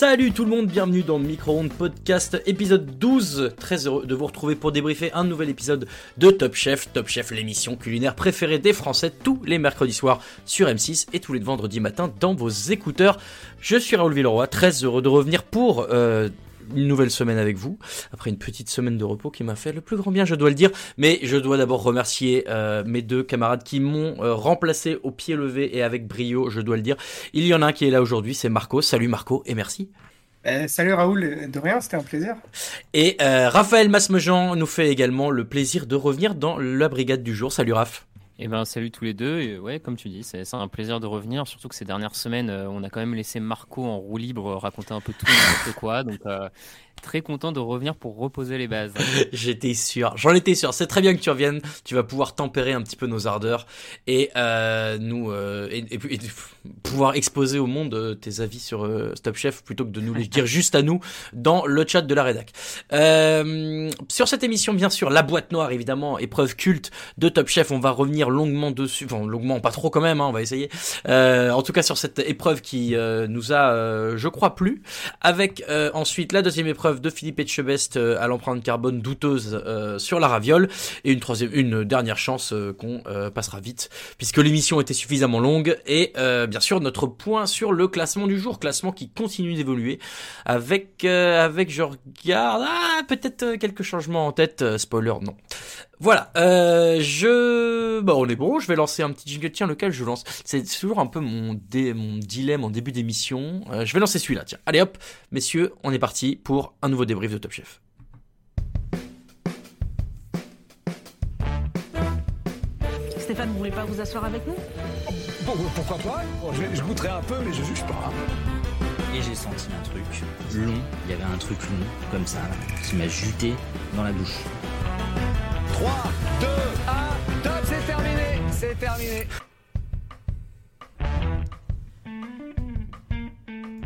Salut tout le monde, bienvenue dans Micro-ondes Podcast épisode 12. Très heureux de vous retrouver pour débriefer un nouvel épisode de Top Chef. Top Chef, l'émission culinaire préférée des Français tous les mercredis soirs sur M6 et tous les vendredis matins dans vos écouteurs. Je suis Raoul Villeroy, très heureux de revenir pour euh, une nouvelle semaine avec vous, après une petite semaine de repos qui m'a fait le plus grand bien, je dois le dire. Mais je dois d'abord remercier euh, mes deux camarades qui m'ont euh, remplacé au pied levé et avec brio, je dois le dire. Il y en a un qui est là aujourd'hui, c'est Marco. Salut Marco et merci. Eh, salut Raoul, de rien, c'était un plaisir. Et euh, Raphaël Masmejean nous fait également le plaisir de revenir dans la brigade du jour. Salut Raph. Eh ben salut tous les deux. Et ouais, comme tu dis, c'est un plaisir de revenir. Surtout que ces dernières semaines, euh, on a quand même laissé Marco en roue libre euh, raconter un peu tout n'importe quoi. Donc euh, très content de revenir pour reposer les bases. J'étais sûr, j'en étais sûr. C'est très bien que tu reviennes. Tu vas pouvoir tempérer un petit peu nos ardeurs et euh, nous euh, et, et puis- et pouvoir exposer au monde euh, tes avis sur euh, Stop Chef plutôt que de nous les dire juste à nous dans le chat de la rédac. Euh, sur cette émission, bien sûr, la boîte noire, évidemment, épreuve culte de Top Chef. On va revenir longuement dessus, enfin longuement, pas trop quand même. Hein, on va essayer. Euh, en tout cas, sur cette épreuve qui euh, nous a, euh, je crois, plu. Avec euh, ensuite la deuxième épreuve de Philippe Etchebest euh, à l'empreinte carbone douteuse euh, sur la raviole. Et une troisième, une dernière chance euh, qu'on passera vite puisque l'émission était suffisamment longue. Et bien sûr notre point sur le classement du jour, classement qui continue d'évoluer avec avec je regarde ah peut-être quelques changements en tête, spoiler non. Voilà, euh, je bah on est bon, je vais lancer un petit jingle tiens lequel je lance? C'est toujours un peu mon dé, mon dilemme en début d'émission. Euh, je vais lancer celui-là tiens. Allez hop, messieurs, on est parti pour un nouveau débrief de Top Chef. Stéphane, vous voulez pas vous asseoir avec nous? Bon, pourquoi pas? Je, je goûterai un peu, mais je juge pas. Et j'ai senti un truc long, il y avait un truc long, comme ça, qui m'a juté dans la bouche. 3, 2, 1, top, c'est terminé C'est terminé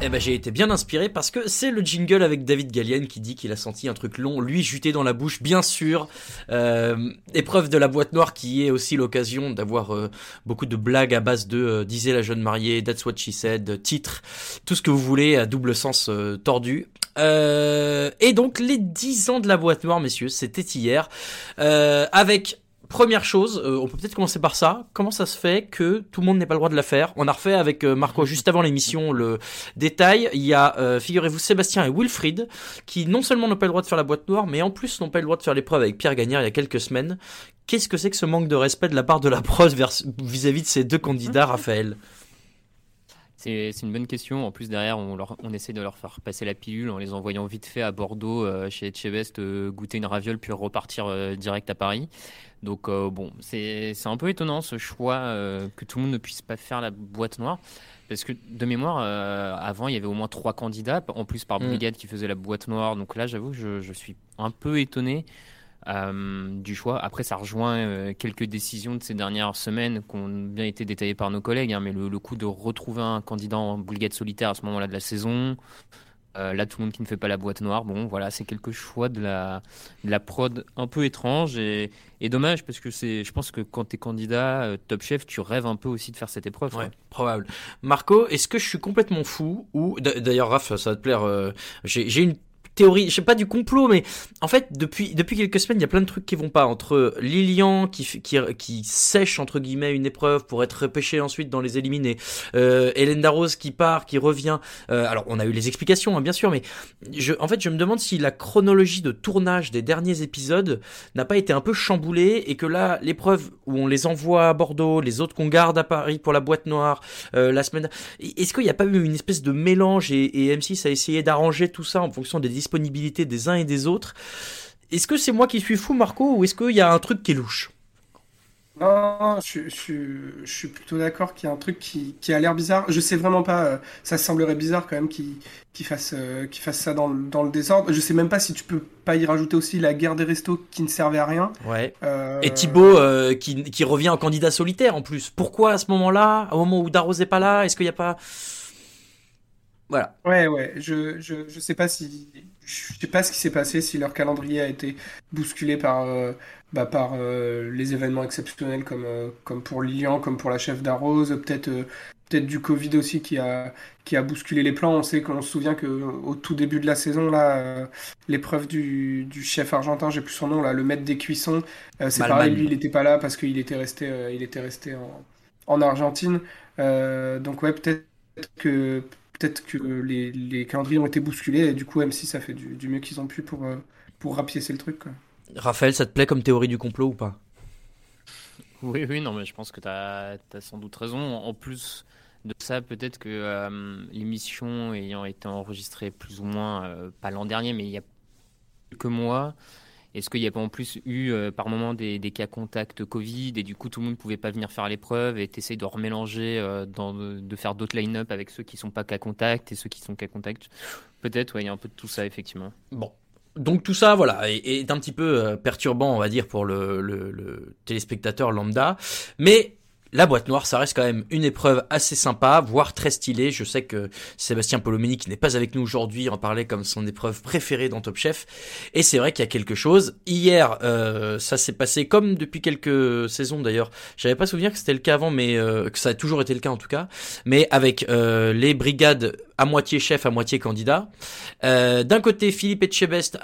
Eh ben j'ai été bien inspiré parce que c'est le jingle avec David Gallienne qui dit qu'il a senti un truc long, lui juté dans la bouche, bien sûr. Euh, épreuve de la boîte noire qui est aussi l'occasion d'avoir euh, beaucoup de blagues à base de euh, disait la jeune mariée, that's what she said, titre, tout ce que vous voulez à double sens tordu. Et donc les 10 ans de la boîte noire, messieurs, c'était hier, avec Première chose, euh, on peut peut-être commencer par ça. Comment ça se fait que tout le monde n'ait pas le droit de la faire? On a refait avec euh, Marco juste avant l'émission le détail. Il y a, euh, figurez-vous, Sébastien et Wilfried qui non seulement n'ont pas le droit de faire la boîte noire, mais en plus n'ont pas le droit de faire l'épreuve avec Pierre Gagnard il y a quelques semaines. Qu'est-ce que c'est que ce manque de respect de la part de la prose vis-à-vis de ces deux candidats, Raphaël? C'est une bonne question. En plus, derrière, on, leur, on essaie de leur faire passer la pilule en les envoyant vite fait à Bordeaux, euh, chez Etchebest, euh, goûter une raviole, puis repartir euh, direct à Paris. Donc, bon, c'est un peu étonnant ce choix que tout le monde ne puisse pas faire la boîte noire. Parce que de mémoire, avant, il y avait au moins trois candidats, en plus par Mm. brigade qui faisait la boîte noire. Donc là, j'avoue, je, je suis un peu étonné euh, du choix. Après, ça rejoint euh, quelques décisions de ces dernières semaines qui ont bien été détaillées par nos collègues. hein, mais le, coup de retrouver un candidat en brigade solitaire à ce moment-là de la saison, Euh, là, tout le monde qui ne fait pas la boîte noire, bon, voilà, c'est quelque choix de la, prod un peu étrange et, et dommage parce que c'est, je pense que quand tu es candidat Top Chef, tu rêves un peu aussi de faire cette épreuve. Ouais, probable. Marco, est-ce que je suis complètement fou ou d'ailleurs Raph, ça va te plaire. j'ai une théorie, je sais pas du complot, mais en fait depuis depuis quelques semaines, il y a plein de trucs qui vont pas entre Lilian qui qui qui sèche entre guillemets une épreuve pour être repêché ensuite dans les éliminés, euh, Hélène Darroze qui part, qui revient. Euh, alors on a eu les explications hein, bien sûr, mais en fait je me demande si la chronologie de tournage des derniers épisodes n'a pas été un peu chamboulée et que là l'épreuve où on les envoie à Bordeaux, les autres qu'on garde à Paris pour la boîte noire euh, la semaine. Est-ce qu'il n'y a pas eu une espèce de mélange et, et M6 a essayé d'arranger tout ça en fonction des disponibilités des uns et des autres Est-ce que c'est moi qui suis fou, Marco, ou est-ce qu'il y a un truc qui est louche? Non, je, je- je suis plutôt d'accord qu'il y a un truc qui, qui a l'air bizarre. Je sais vraiment pas, euh, ça semblerait bizarre quand même qu'il fasse, euh, fasse ça dans, le- dans le désordre. Je sais même pas si tu peux pas y rajouter aussi la guerre des restos qui ne servait à rien. Ouais. Euh, Et Thibaut qui, qui revient en candidat solitaire en plus. Pourquoi à ce moment-là, au moment où Darroze n'est pas là, est-ce qu'il n'y a pas? Voilà. Ouais, ouais, je, je, je sais pas si, je sais pas ce qui s'est passé, si leur calendrier a été bousculé par, euh, bah, par euh, les événements exceptionnels comme, euh, comme pour Lilian, comme pour la chef d'Arrose, peut-être peut-être du Covid aussi qui a, qui a bousculé les plans. On sait qu'on se souvient que au tout début de la saison, là, l'épreuve du, du chef argentin, j'ai plus son nom, là, le maître des cuissons, c'est pareil, lui, il était pas là parce qu'il était resté, il était resté en, en Argentine. Donc ouais, peut-être que peut-être que les, les calendriers ont été bousculés et du coup M6 a fait du, du mieux qu'ils ont pu pour, euh, pour rapiécer le truc. Quoi. Raphaël, ça te plaît comme théorie du complot ou pas? Oui, oui, non, mais je pense que tu as, sans doute raison. En plus de ça, peut-être que euh, l'émission ayant été enregistrée plus ou moins, euh, pas l'an dernier, mais il y a quelques mois, est-ce qu'il n'y a pas en plus eu euh, par moment des, cas contacts Covid et du coup tout le monde ne pouvait pas venir faire l'épreuve et t'essayes de remélanger, euh, de faire d'autres line-up avec ceux qui sont pas cas contact et ceux qui sont cas contact? Peut-être, ouais, il y a un peu de tout ça, effectivement. Bon. Donc tout ça, voilà, est, un petit peu euh, perturbant, on va dire, pour le, le téléspectateur lambda. Mais la boîte noire, ça reste quand même une épreuve assez sympa, voire très stylée. Je sais que Sébastien Polomeni, qui n'est pas avec nous aujourd'hui, en parlait comme son épreuve préférée dans Top Chef. Et c'est vrai qu'il y a quelque chose. Hier, euh, ça s'est passé comme depuis quelques saisons d'ailleurs. J'avais pas souvenir que c'était le cas avant, mais euh, que ça a toujours été le cas en tout cas. Mais avec euh, les brigades à moitié chef, à moitié candidat. Euh, D'un côté, Philippe Etchebest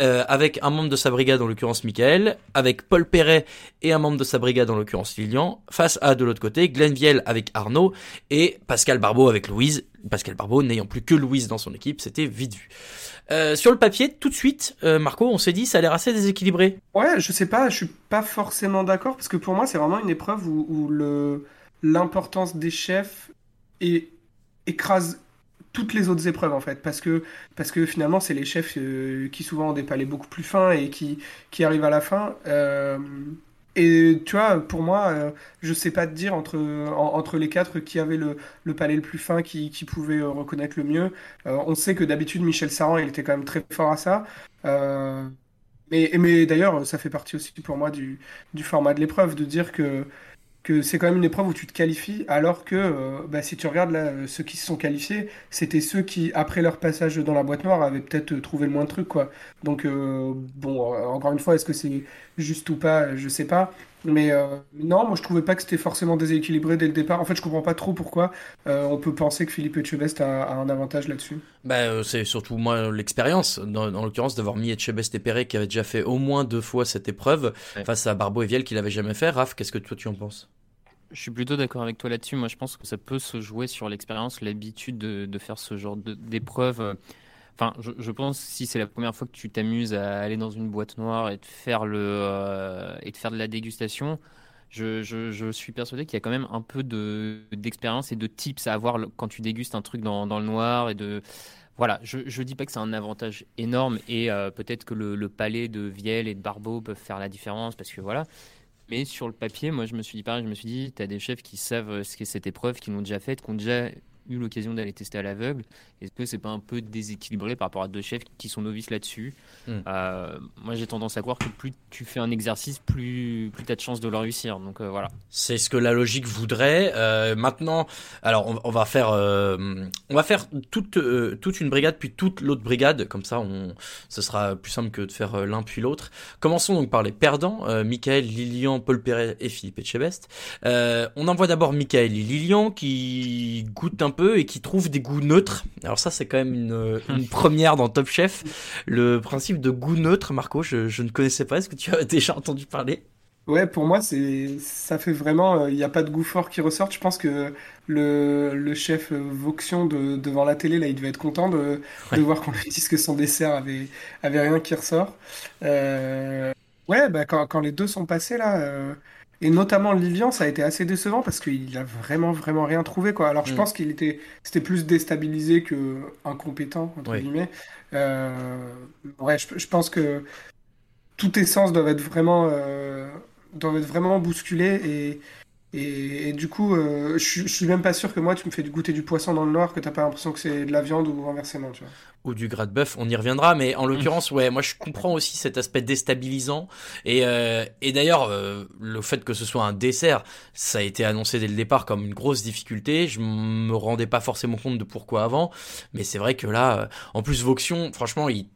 euh, avec un membre de sa brigade, en l'occurrence Michael, avec Paul Perret et un membre de sa brigade, en l'occurrence Lilian, face à de l'autre côté, Glenn Viel avec Arnaud et Pascal Barbeau avec Louise. Pascal Barbeau n'ayant plus que Louise dans son équipe, c'était vite vu. Euh, sur le papier, tout de suite, euh, Marco, on s'est dit, ça a l'air assez déséquilibré. Ouais, je sais pas, je suis pas forcément d'accord parce que pour moi, c'est vraiment une épreuve où, où l'importance des chefs est, écrase toutes les autres épreuves en fait parce que parce que finalement c'est les chefs euh, qui souvent ont des palais beaucoup plus fins et qui qui arrivent à la fin euh, et tu vois pour moi euh, je sais pas te dire entre en- entre les quatre qui avait le, le palais le plus fin qui, qui pouvait euh, reconnaître le mieux. On sait que d'habitude Michel Saran il était quand même très fort à ça. Mais mais d'ailleurs ça fait partie aussi pour moi du du format de l'épreuve de dire que que c'est quand même une épreuve où tu te qualifies, alors que euh, bah, si tu regardes là, euh, ceux qui se sont qualifiés, c'était ceux qui, après leur passage dans la boîte noire, avaient peut-être euh, trouvé le moins de trucs, quoi. Donc, euh, bon, euh, encore une fois, est-ce que c'est juste ou pas, je sais pas. Mais euh, non, moi je trouvais pas que c'était forcément déséquilibré dès le départ. En fait, je comprends pas trop pourquoi euh, on peut penser que Philippe Etchebest a, a un avantage là-dessus. Bah, euh, c'est surtout moi l'expérience, dans, dans l'occurrence d'avoir mis Etchebest et Perret qui avaient déjà fait au moins deux fois cette épreuve Ouais. face à Barbeau et Viel qui l'avaient jamais fait. Raph, qu'est-ce que toi tu en penses? Je suis plutôt d'accord avec toi là-dessus. Moi, je pense que ça peut se jouer sur l'expérience, l'habitude de, faire ce genre d'épreuve. Enfin, je, je pense si c'est la première fois que tu t'amuses à aller dans une boîte noire et de faire le euh, et de faire de la dégustation, je, je- suis persuadé qu'il y a quand même un peu de d'expérience et de tips à avoir quand tu dégustes un truc dans, dans le noir et de voilà, je, je dis pas que c'est un avantage énorme et euh, peut-être que le, le palais de Viel et de Barbeau peuvent faire la différence parce que voilà. Mais sur le papier, moi je me suis dit pareil, je me suis dit, tu des chefs qui savent euh, ce qu'est cette épreuve, qui l'ont déjà faite, qui ont déjà eu l'occasion d'aller tester à l'aveugle. Est-ce que c'est pas un peu déséquilibré par rapport à deux chefs qui sont novices là-dessus Mm. Euh, Moi, j'ai tendance à croire que plus tu fais un exercice, plus, plus tu as de chances de le réussir. Donc euh, voilà. C'est ce que la logique voudrait. Euh, maintenant, alors on, on va faire, on va faire toute toute une brigade puis toute l'autre brigade. Comme ça, on, ce sera plus simple que de faire l'un puis l'autre. Commençons donc par les perdants. Michael, Lilian, Paul Perret et Philippe Etchebest. On envoie d'abord Michael et Lilian qui goûtent un peu et qui trouvent des goûts neutres. Alors ça, c'est quand même une, une première dans Top Chef. Le principe de goût neutre, Marco, je, je ne connaissais pas. Est-ce que tu as déjà entendu parler? Ouais, pour moi, c'est ça fait vraiment. euh, Il n'y a pas de goût fort qui ressort. Je pense que le, le chef euh, Voxion de, devant la télé, là, il devait être content de, de voir qu'on lui dise que son dessert avait, avait rien qui ressort. Euh, ouais, bah, quand, quand les deux sont passés, là, euh, et notamment Lilian, ça a été assez décevant parce qu'il a vraiment, vraiment rien trouvé, quoi. Alors, je Mm. pense qu'il était, c'était plus déstabilisé que incompétent, entre guillemets. Euh, ouais, je, je pense que toute essence doit être vraiment, euh, doit être vraiment bousculée et, et, du coup, euh, je, suis même pas sûr que moi, tu me fais goûter du poisson dans le noir, que t'as pas l'impression que c'est de la viande ou inversement, tu vois. ou du gras de bœuf, on y reviendra, mais en l'occurrence, ouais, moi je comprends aussi cet aspect déstabilisant. Et, euh, d'ailleurs, euh, le fait que ce soit un dessert, ça a été annoncé dès le départ comme une grosse difficulté. Je me rendais pas forcément compte de pourquoi avant, mais c'est vrai que là, en plus Voxion, franchement, il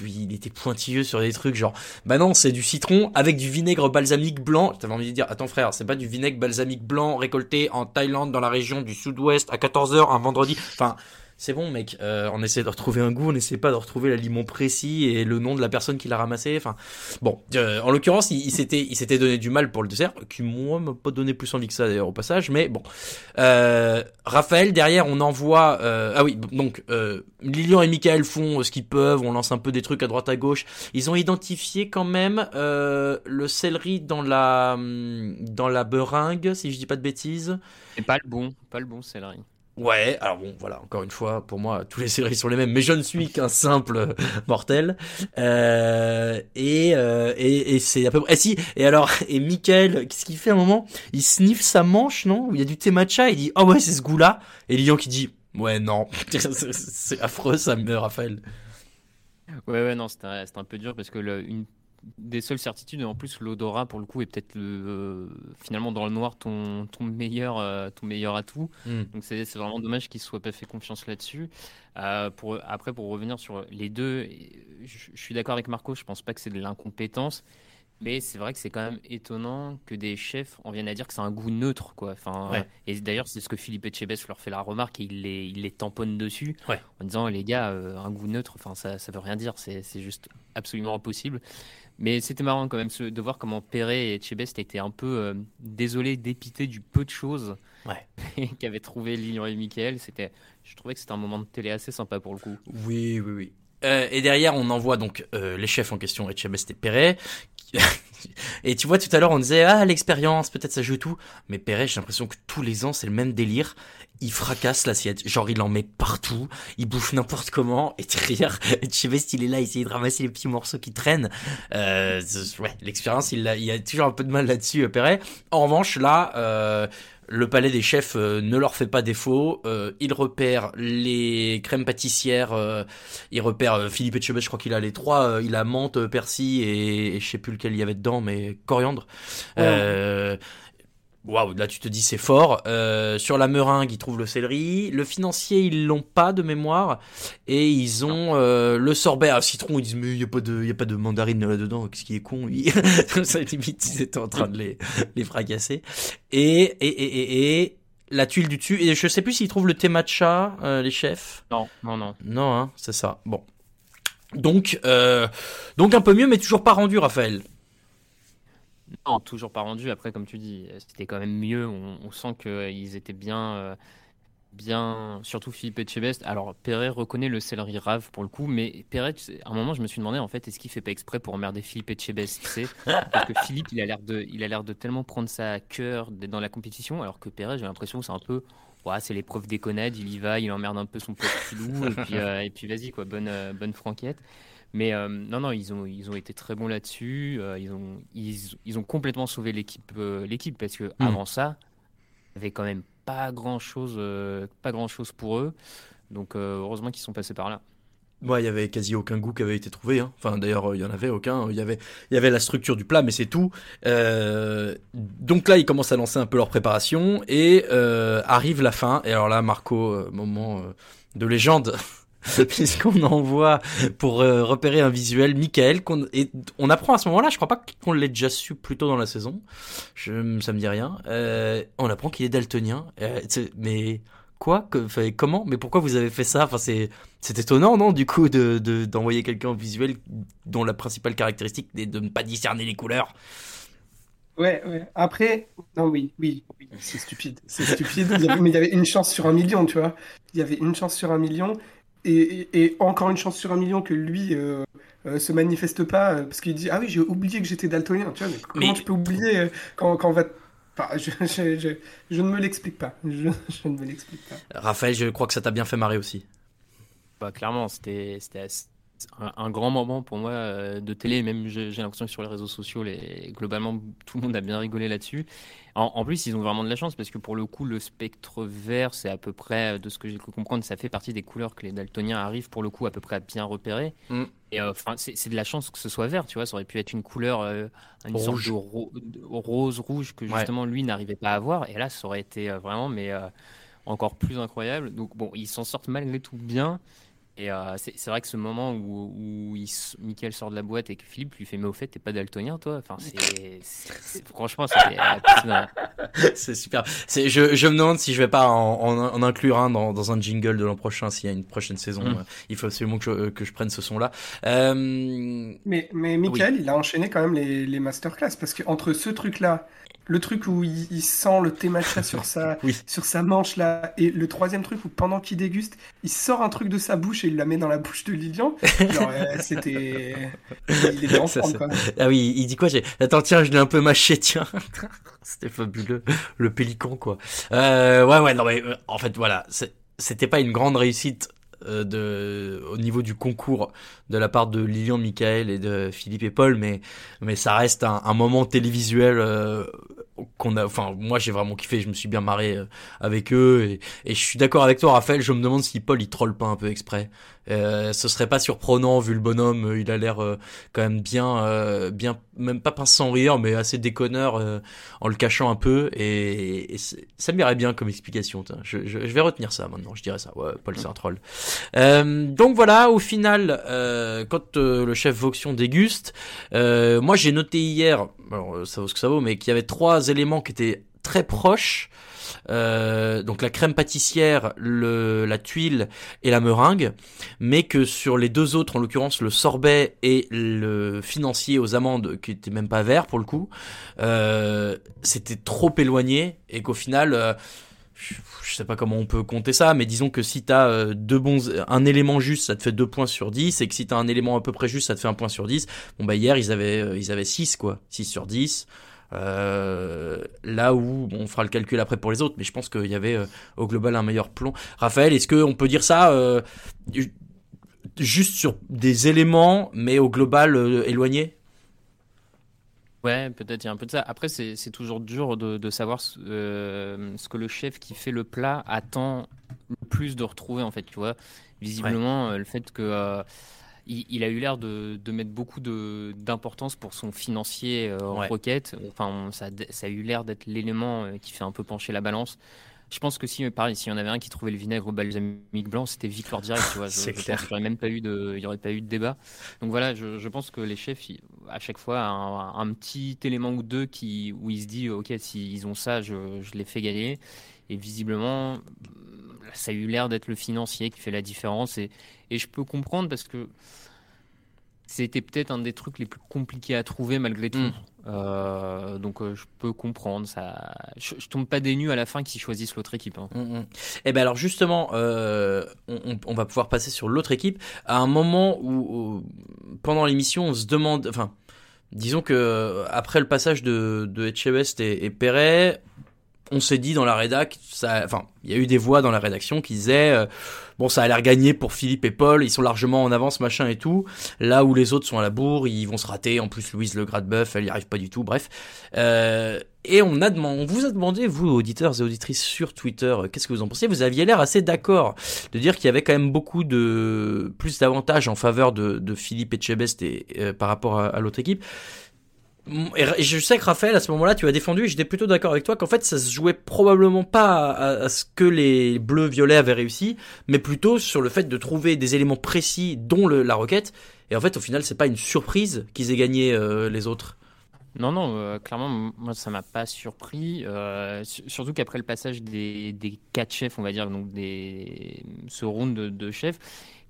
il, était pointilleux sur des trucs genre bah non c'est du citron avec du vinaigre balsamique blanc t'avais envie de dire attends frère c'est pas du vinaigre balsamique blanc récolté en Thaïlande dans la région du sud-ouest à 14h un vendredi enfin c'est bon, mec. Euh, on essaie de retrouver un goût, on essaie pas de retrouver l'aliment précis et le nom de la personne qui l'a ramassé. Enfin, bon. Euh, en l'occurrence, il, s'était, il s'était donné du mal pour le dessert, qui moi m'a pas donné plus envie que ça d'ailleurs au passage. Mais bon. Euh, Raphaël, derrière, on envoie. Ah oui, donc Lilian et Michael font ce qu'ils peuvent. On lance un peu des trucs à droite à gauche. Ils ont identifié quand même le céleri dans la hum, dans la si je dis pas de bêtises. Et pas le bon, pas le bon céleri. Ouais, alors bon, voilà, encore une fois, pour moi, tous les céleris sont les mêmes, mais je ne suis qu'un simple mortel. Euh, et, euh, et, et c'est à peu près... Et si, et alors, et Michael, qu'est-ce qu'il fait à un moment? Il sniffe sa manche, non? Il y a du thé matcha, il dit « Oh ouais, c'est ce goût-là » Et Lilian qui dit « Ouais, non, c'est affreux ça, Raphaël. » Ouais, ouais, non, c'était un, un peu dur parce que le- une des seules certitudes, et en plus l'odorat pour le coup est peut-être le, euh, finalement dans le noir ton, ton meilleur euh, ton meilleur atout. Mm. Donc c'est vraiment dommage qu'il ne soit pas fait confiance là-dessus. Euh, pour après pour revenir sur les deux, je, je suis d'accord avec Marco. Je pense pas que c'est de l'incompétence. Mais c'est vrai que c'est quand même étonnant que des chefs en viennent à dire que c'est un goût neutre, quoi. Enfin, Ouais. et d'ailleurs, c'est ce que Philippe Etchebest leur fait la remarque et il les, il les tamponne dessus Ouais. en disant les gars, euh, un goût neutre, enfin ça, ça veut rien dire, c'est juste absolument impossible. Mais c'était marrant quand même de voir comment Perret et Etchebest étaient un peu euh, désolés, dépités du peu de choses Ouais. qu'avaient trouvé Lilian et Michael. C'était, je trouvais que c'était un moment de télé assez sympa pour le coup. Oui, oui, oui. Euh, et derrière, on envoie donc euh, les chefs en question, Etchebest et Perret. qui- et tu vois, tout à l'heure, on disait, ah, l'expérience, peut-être ça joue tout. Mais Perret, j'ai l'impression que tous les ans, c'est le même délire. Il fracasse l'assiette. Genre, il en met partout. Il bouffe n'importe comment. Et derrière, Etchebest, il est là, il essaye de ramasser les petits morceaux qui traînent. Euh, ouais, l'expérience, il, a- il a toujours un peu de mal là-dessus, euh, Perret. En revanche, là, euh, le palais des chefs euh, ne leur fait pas défaut. Euh, il repère les crèmes pâtissières. euh, il repère euh, Philippe Etchebest, je crois qu'il a les trois. il a menthe, persil et, et je sais plus lequel il y avait dedans, mais coriandre. Ouais. Euh, Waouh, là tu te dis c'est fort. Euh, sur la meringue, ils trouvent le céleri. Le financier, ils l'ont pas de mémoire. Et ils ont euh, le sorbet à citron. Ils disent mais il y a pas de, il y a pas de mandarine là-dedans. Qu'est-ce qui est con lui? Ça limite ils étaient en train de les, les fracasser. Et et et et, et la tuile du dessus. Et je sais plus s'ils trouvent le thé matcha, euh, les chefs. Non, non, non. Non, hein, c'est ça. Bon. Donc, euh, donc un peu mieux, mais toujours pas rendu, Raphaël. Non, toujours pas rendu. Après, comme tu dis, c'était quand même mieux. On, on sent qu'ils étaient bien, euh, bien, surtout Philippe Etchebest. Alors, Perret reconnaît le céleri rave pour le coup, mais Perret, à un moment, je me suis demandé en fait, est-ce qu'il fait pas exprès pour emmerder Philippe Etchebest, Parce que Philippe, il a l'air de, il a l'air de tellement prendre ça à cœur dans la compétition, alors que Perret, j'ai l'impression c'est un peu, ouais, c'est l'épreuve déconnade, il y va, il emmerde un peu son pote filou, et puis, euh, puis vas-y quoi, bonne, euh, bonne franquette. Mais euh, non, non, ils ont, ils ont été très bons là-dessus. euh, ils, ont, ils, ils ont complètement sauvé l'équipe, euh, l'équipe parce que avant ça, il y avait quand même pas grand chose, pas grand pour eux. Donc heureusement qu'ils sont passés par là. Ouais, il y avait quasi aucun goût qui avait été trouvé. Hein. Enfin, d'ailleurs, il y en avait aucun. Il y avait, il y avait la structure du plat, mais c'est tout. Euh, donc là, ils commencent à lancer un peu leur préparation et euh, arrive la fin. Et alors là, Marco, moment de légende. puisqu'on envoie pour euh, repérer un visuel Michael qu'on et on apprend à ce moment-là je crois pas qu'on l'ait déjà su plus tôt dans la saison je ça me dit rien euh, on apprend qu'il est daltonien euh, mais quoi que, Comment? Mais pourquoi vous avez fait ça? Enfin, c'est, c'est étonnant, non Du coup, de, d'envoyer quelqu'un au visuel dont la principale caractéristique est de ne pas discerner les couleurs. Ouais, ouais. Après, non, oui, oui, oui c'est stupide. C'est stupide. mais il y avait une chance sur un million, tu vois. Il y avait une chance sur un million. Et, et, encore une chance sur un million que lui euh, euh, se manifeste pas euh, parce qu'il dit ah oui j'ai oublié que j'étais daltonien tu vois mais comment tu peux oublier quand, quand on va je, ne me l'explique pas. Je, ne me l'explique pas. Raphaël, je crois que ça t'a bien fait marrer aussi. Bah, clairement, c'était un, grand moment pour moi euh, de télé. Même j'ai l'impression que sur les réseaux sociaux, les, globalement, tout le monde a bien rigolé là-dessus. En, plus, ils ont vraiment de la chance parce que pour le coup, le spectre vert, c'est à peu près, de ce que j'ai pu comprendre, ça fait partie des couleurs que les daltoniens arrivent pour le coup à peu près à bien repérer. Mm. Et euh, c'est de la chance que ce soit vert, tu vois. Ça aurait pu être une couleur, euh, une sorte de, rose rouge que justement lui n'arrivait pas à avoir. Et là, ça aurait été vraiment, mais encore plus incroyable. Donc bon, ils s'en sortent malgré tout bien. Et euh, c'est vrai que ce moment où, où il, Michael sort de la boîte et que Philippe lui fait Mais au fait, t'es pas daltonien, toi? Enfin, c'est Franchement, c'est super. Je, je me demande si je vais pas en, en, inclure un dans, dans, un jingle de l'an prochain, s'il y a une prochaine saison. Mm. Il faut absolument que je, que je prenne ce son-là. Euh... Mais, mais Michael, il a enchaîné quand même les, les masterclass parce qu'entre ce truc-là le truc où il, sent le thé matcha sur sa, sur sa manche là, et le troisième truc où pendant qu'il déguste, il sort un truc de sa bouche et il la met dans la bouche de Lilian. Euh, c'était, il était en forme, Ah oui, il dit quoi j'ai... Attends, tiens, je l'ai un peu mâché, tiens. c'était fabuleux, le pélican quoi. Euh, ouais, ouais, non mais euh, en fait voilà, c'était pas une grande réussite euh, de, au niveau du concours de la part de Lilian, Michael et de Philippe et Paul, mais, mais ça reste un, un moment télévisuel euh, qu'on a. Enfin, moi j'ai vraiment kiffé, je me suis bien marré euh, avec eux et, et je suis d'accord avec toi, Raphaël. Je me demande si Paul il troll pas un peu exprès. Euh, ce serait pas surprenant vu le bonhomme, euh, il a l'air euh, quand même bien, euh, bien, même pas pince sans rire, mais assez déconneur en le cachant un peu. Et, ça m'irait bien comme explication. Je, je, vais retenir ça maintenant, je dirais ça. Ouais, Paul c'est un troll. donc voilà, au final, quand le chef Voxion déguste, moi j'ai noté hier, alors ça vaut ce que ça vaut, mais qu'il y avait trois éléments qui étaient très proches. Euh, donc la crème pâtissière, le, la tuile et la meringue, mais que sur les deux autres, en l'occurrence le sorbet et le financier aux amandes, qui était même pas vert pour le coup, euh, c'était trop éloigné et qu'au final, euh, je sais pas comment on peut compter ça, mais disons que si t'as deux bons, un élément juste, ça te fait deux points sur 10, et que si t'as un élément à peu près juste, ça te fait un point sur 10. Bon bah hier ils avaient, ils avaient 6 quoi, 6 sur 10. Euh, là où on fera le calcul après pour les autres, mais je pense qu'il y avait euh, au global un meilleur plomb. Raphaël, est-ce qu'on peut dire ça euh, juste sur des éléments, mais au global éloignés? Ouais, peut-être il y a un peu de ça. Après, c'est toujours dur de, savoir ce, que le chef qui fait le plat attend le plus de retrouver, en fait, tu vois. Visiblement, le fait que il, a eu l'air de, mettre beaucoup d'importance pour son financier euh, en requête. Enfin, ça, a eu l'air d'être l'élément euh, qui fait un peu pencher la balance. Je pense que si, pareil, s'il y en avait un qui trouvait le vinaigre balsamique blanc, c'était victoire directe. Tu vois. Je, pense qu'il même pas eu de, il n'y aurait pas eu de débat. Donc voilà, je, pense que les chefs, à chaque fois, un, un, petit élément ou deux qui, où ils se disent, ok, s'ils ont ça, je, je les fais gagner. Et visiblement, ça a eu l'air d'être le financier qui fait la différence. Et, et je peux comprendre parce que c'était peut-être un des trucs les plus compliqués à trouver malgré tout. Mm. Euh, donc euh, je peux comprendre ça. Je, tombe pas des nues à la fin qu'ils choisissent l'autre équipe. Et hein. mm, mm. Eh ben alors justement, euh, on, va pouvoir passer sur l'autre équipe à un moment où, pendant l'émission on se demande, enfin, disons que après le passage de, de Etchebest et, et Perret, on s'est dit dans la rédac, ça, enfin, il y a eu des voix dans la rédaction qui disaient, euh, bon, ça a l'air gagné pour Philippe et Paul, ils sont largement en avance, machin et tout. Là où les autres sont à la bourre, ils vont se rater. En plus, Louise Le Gradbeuf, elle y arrive pas du tout. Bref, euh, Et on, a demandé, on vous a demandé, vous, auditeurs et auditrices sur Twitter, euh, qu'est-ce que vous en pensez? Vous aviez l'air assez d'accord de dire qu'il y avait quand même beaucoup de plus d'avantages en faveur de, Philippe et, euh, par rapport à l'autre équipe. Je sais que Raphaël, à ce moment-là, tu as défendu, et j'étais plutôt d'accord avec toi, qu'en fait, ça se jouait probablement pas à, ce que les bleus violets avaient réussi, mais plutôt sur le fait de trouver des éléments précis, dont la requête. Et en fait, au final, c'est pas une surprise qu'ils aient gagné euh, les autres. Non, non, euh, clairement, moi, ça m'a pas surpris. Euh, surtout qu'après le passage des, des quatre chefs, on va dire, donc des, ce round de chefs,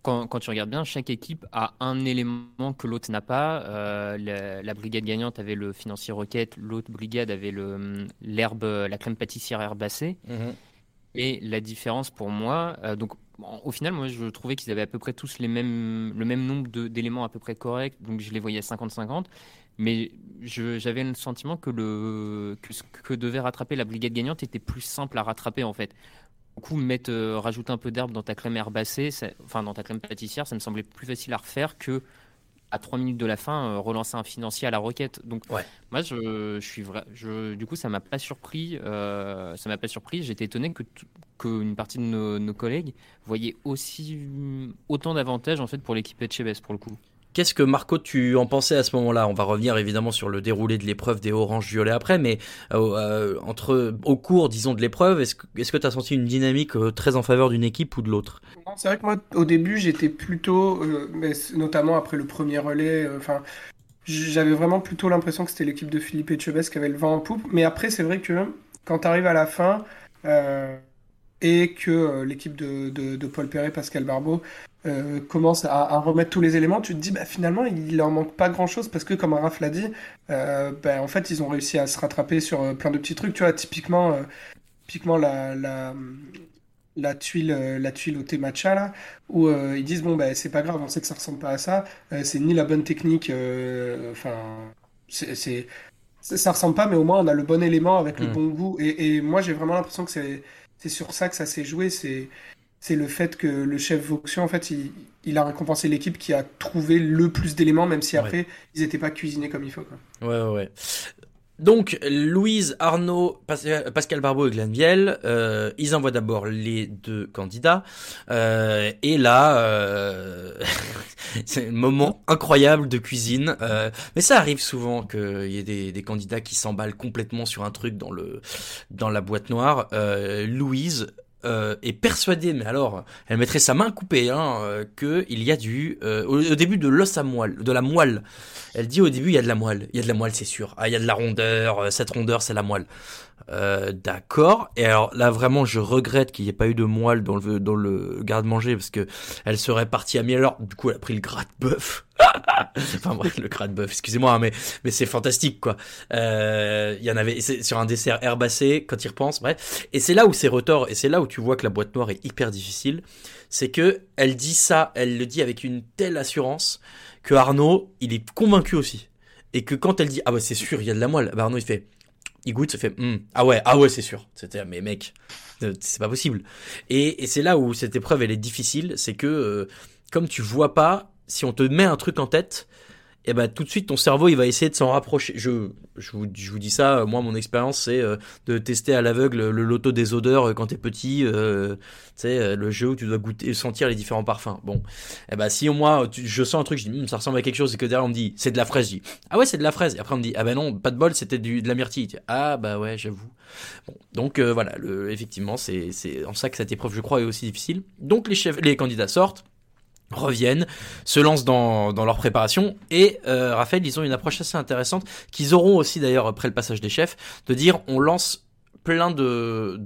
quand, quand, tu regardes bien, chaque équipe a un élément que l'autre n'a pas. Euh, la, la, brigade gagnante avait le financier requête, l'autre brigade avait le, l'herbe, la crème pâtissière herbacée. Mmh. Et la différence pour moi, euh, donc au final, moi, je trouvais qu'ils avaient à peu près tous les mêmes, le même nombre d'éléments à peu près corrects, donc je les voyais 50-50. Mais j'avais le sentiment que, le, que ce que devait rattraper la brigade gagnante était plus simple à rattraper en fait. Du coup, mettre, euh, rajouter un peu d'herbe dans ta crème herbacée, enfin dans ta crème pâtissière, ça me semblait plus facile à refaire que à 3 minutes de la fin, euh, relancer un financier à la requête. Donc, ouais. moi, je, je, suis vrai. Je, du coup, ça m'a pas surpris. Euh, ça m'a pas surpris. J'étais étonné que qu'une partie de nos, nos, collègues voyaient aussi autant d'avantages en fait pour l'équipe Etchebest pour le coup. Qu'est-ce que Marco tu en pensais à ce moment-là? On va revenir évidemment sur le déroulé de l'épreuve des oranges violets après, mais euh, euh, entre au cours, disons, de l'épreuve, est-ce que tu as senti une dynamique euh, très en faveur d'une équipe ou de l'autre? C'est vrai que moi, au début, j'étais plutôt, notamment après le premier relais, enfin. j'avais vraiment plutôt l'impression que c'était l'équipe de Philippe Etchebest qui avait le vent en poupe. Mais après, c'est vrai que quand tu arrives à la fin, et que l'équipe de, de, Paul Perret, Pascal Barbeau, euh, commence à, à, remettre tous les éléments, tu te dis bah, finalement il leur manque pas grand chose parce que comme Raph l'a dit, euh, bah, en fait ils ont réussi à se rattraper sur euh, plein de petits trucs. Tu vois, typiquement, typiquement la, la, la tuile, la tuile au thé matcha là, où ils disent bon bah, c'est pas grave, on sait que ça ressemble pas à ça, c'est ni la bonne technique, enfin c'est ça ressemble pas, mais au moins on a le bon élément avec le Mm. bon goût. Et, et moi j'ai vraiment l'impression que c'est c'est sur ça que ça s'est joué. C'est c'est le fait que le chef Voxion, en fait, il, il a récompensé l'équipe qui a trouvé le plus d'éléments, même si après, Ouais. ils n'étaient pas cuisinés comme il faut. Quoi. Ouais, ouais, ouais. Donc, Louise, Arnaud, Pas- Pascal Barbeau et Glenn Viel, euh, ils envoient d'abord les deux candidats. Euh, et là, euh, c'est un moment incroyable de cuisine. Euh, mais ça arrive souvent qu'il y ait des, des candidats qui s'emballent complètement sur un truc dans, le, dans la boîte noire. Louise euh, est persuadée, mais alors, elle mettrait sa main coupée, hein, euh, que il y a du, euh, au, au début de l'os à moelle, de la moelle. Elle dit au début, il y a de la moelle. Il y a de la moelle, c'est sûr. Ah, il y a de la rondeur. euh, Cette rondeur, c'est la moelle. Euh, D'accord. Et alors là, vraiment, je regrette qu'il n'y ait pas eu de moelle dans le, dans le garde-manger parce que elle serait partie à mi Alors, du coup, elle a pris le gras de bœuf. enfin bref, le gras de bœuf. Excusez-moi, hein, mais mais c'est fantastique, quoi. Euh, Il y en avait sur un dessert herbacé quand il repense. Bref. Et c'est là où c'est retors et c'est là où tu vois que la boîte noire est hyper difficile. C'est que elle dit ça, elle le dit avec une telle assurance que Arnaud, il est convaincu aussi. Et que quand elle dit, ah bah c'est sûr, il y a de la moelle, bah Arnaud il fait, il goûte, ça fait, Hum, ah ouais, ah ouais, c'est sûr. C'était, mais mec, euh, c'est pas possible. Et, et c'est là où cette épreuve, elle est difficile, c'est que, euh, comme tu vois pas, si on te met un truc en tête, et ben tout de suite ton cerveau il va essayer de s'en rapprocher. Je, je, vous, je vous dis ça, euh, moi mon expérience c'est euh, de tester à l'aveugle le loto des odeurs euh, quand t'es petit, euh, tu sais euh, le jeu où tu dois goûter, sentir les différents parfums. Bon, et ben si moi tu- je sens un truc, je dis Hum, ça ressemble à quelque chose et que derrière on me dit c'est de la fraise, je dis ah ouais c'est de la fraise. Et après on me dit ah ben non pas de bol c'était du, de la myrtille. Ah bah ouais j'avoue. Bon, donc voilà, le, effectivement c'est c'est en ça que cette épreuve je crois est aussi difficile. Donc les chefs, les candidats sortent reviennent, se lancent dans, leur préparation et euh, Raphaël, ils ont une approche assez intéressante qu'ils auront aussi d'ailleurs après le passage des chefs, de dire on lance plein de,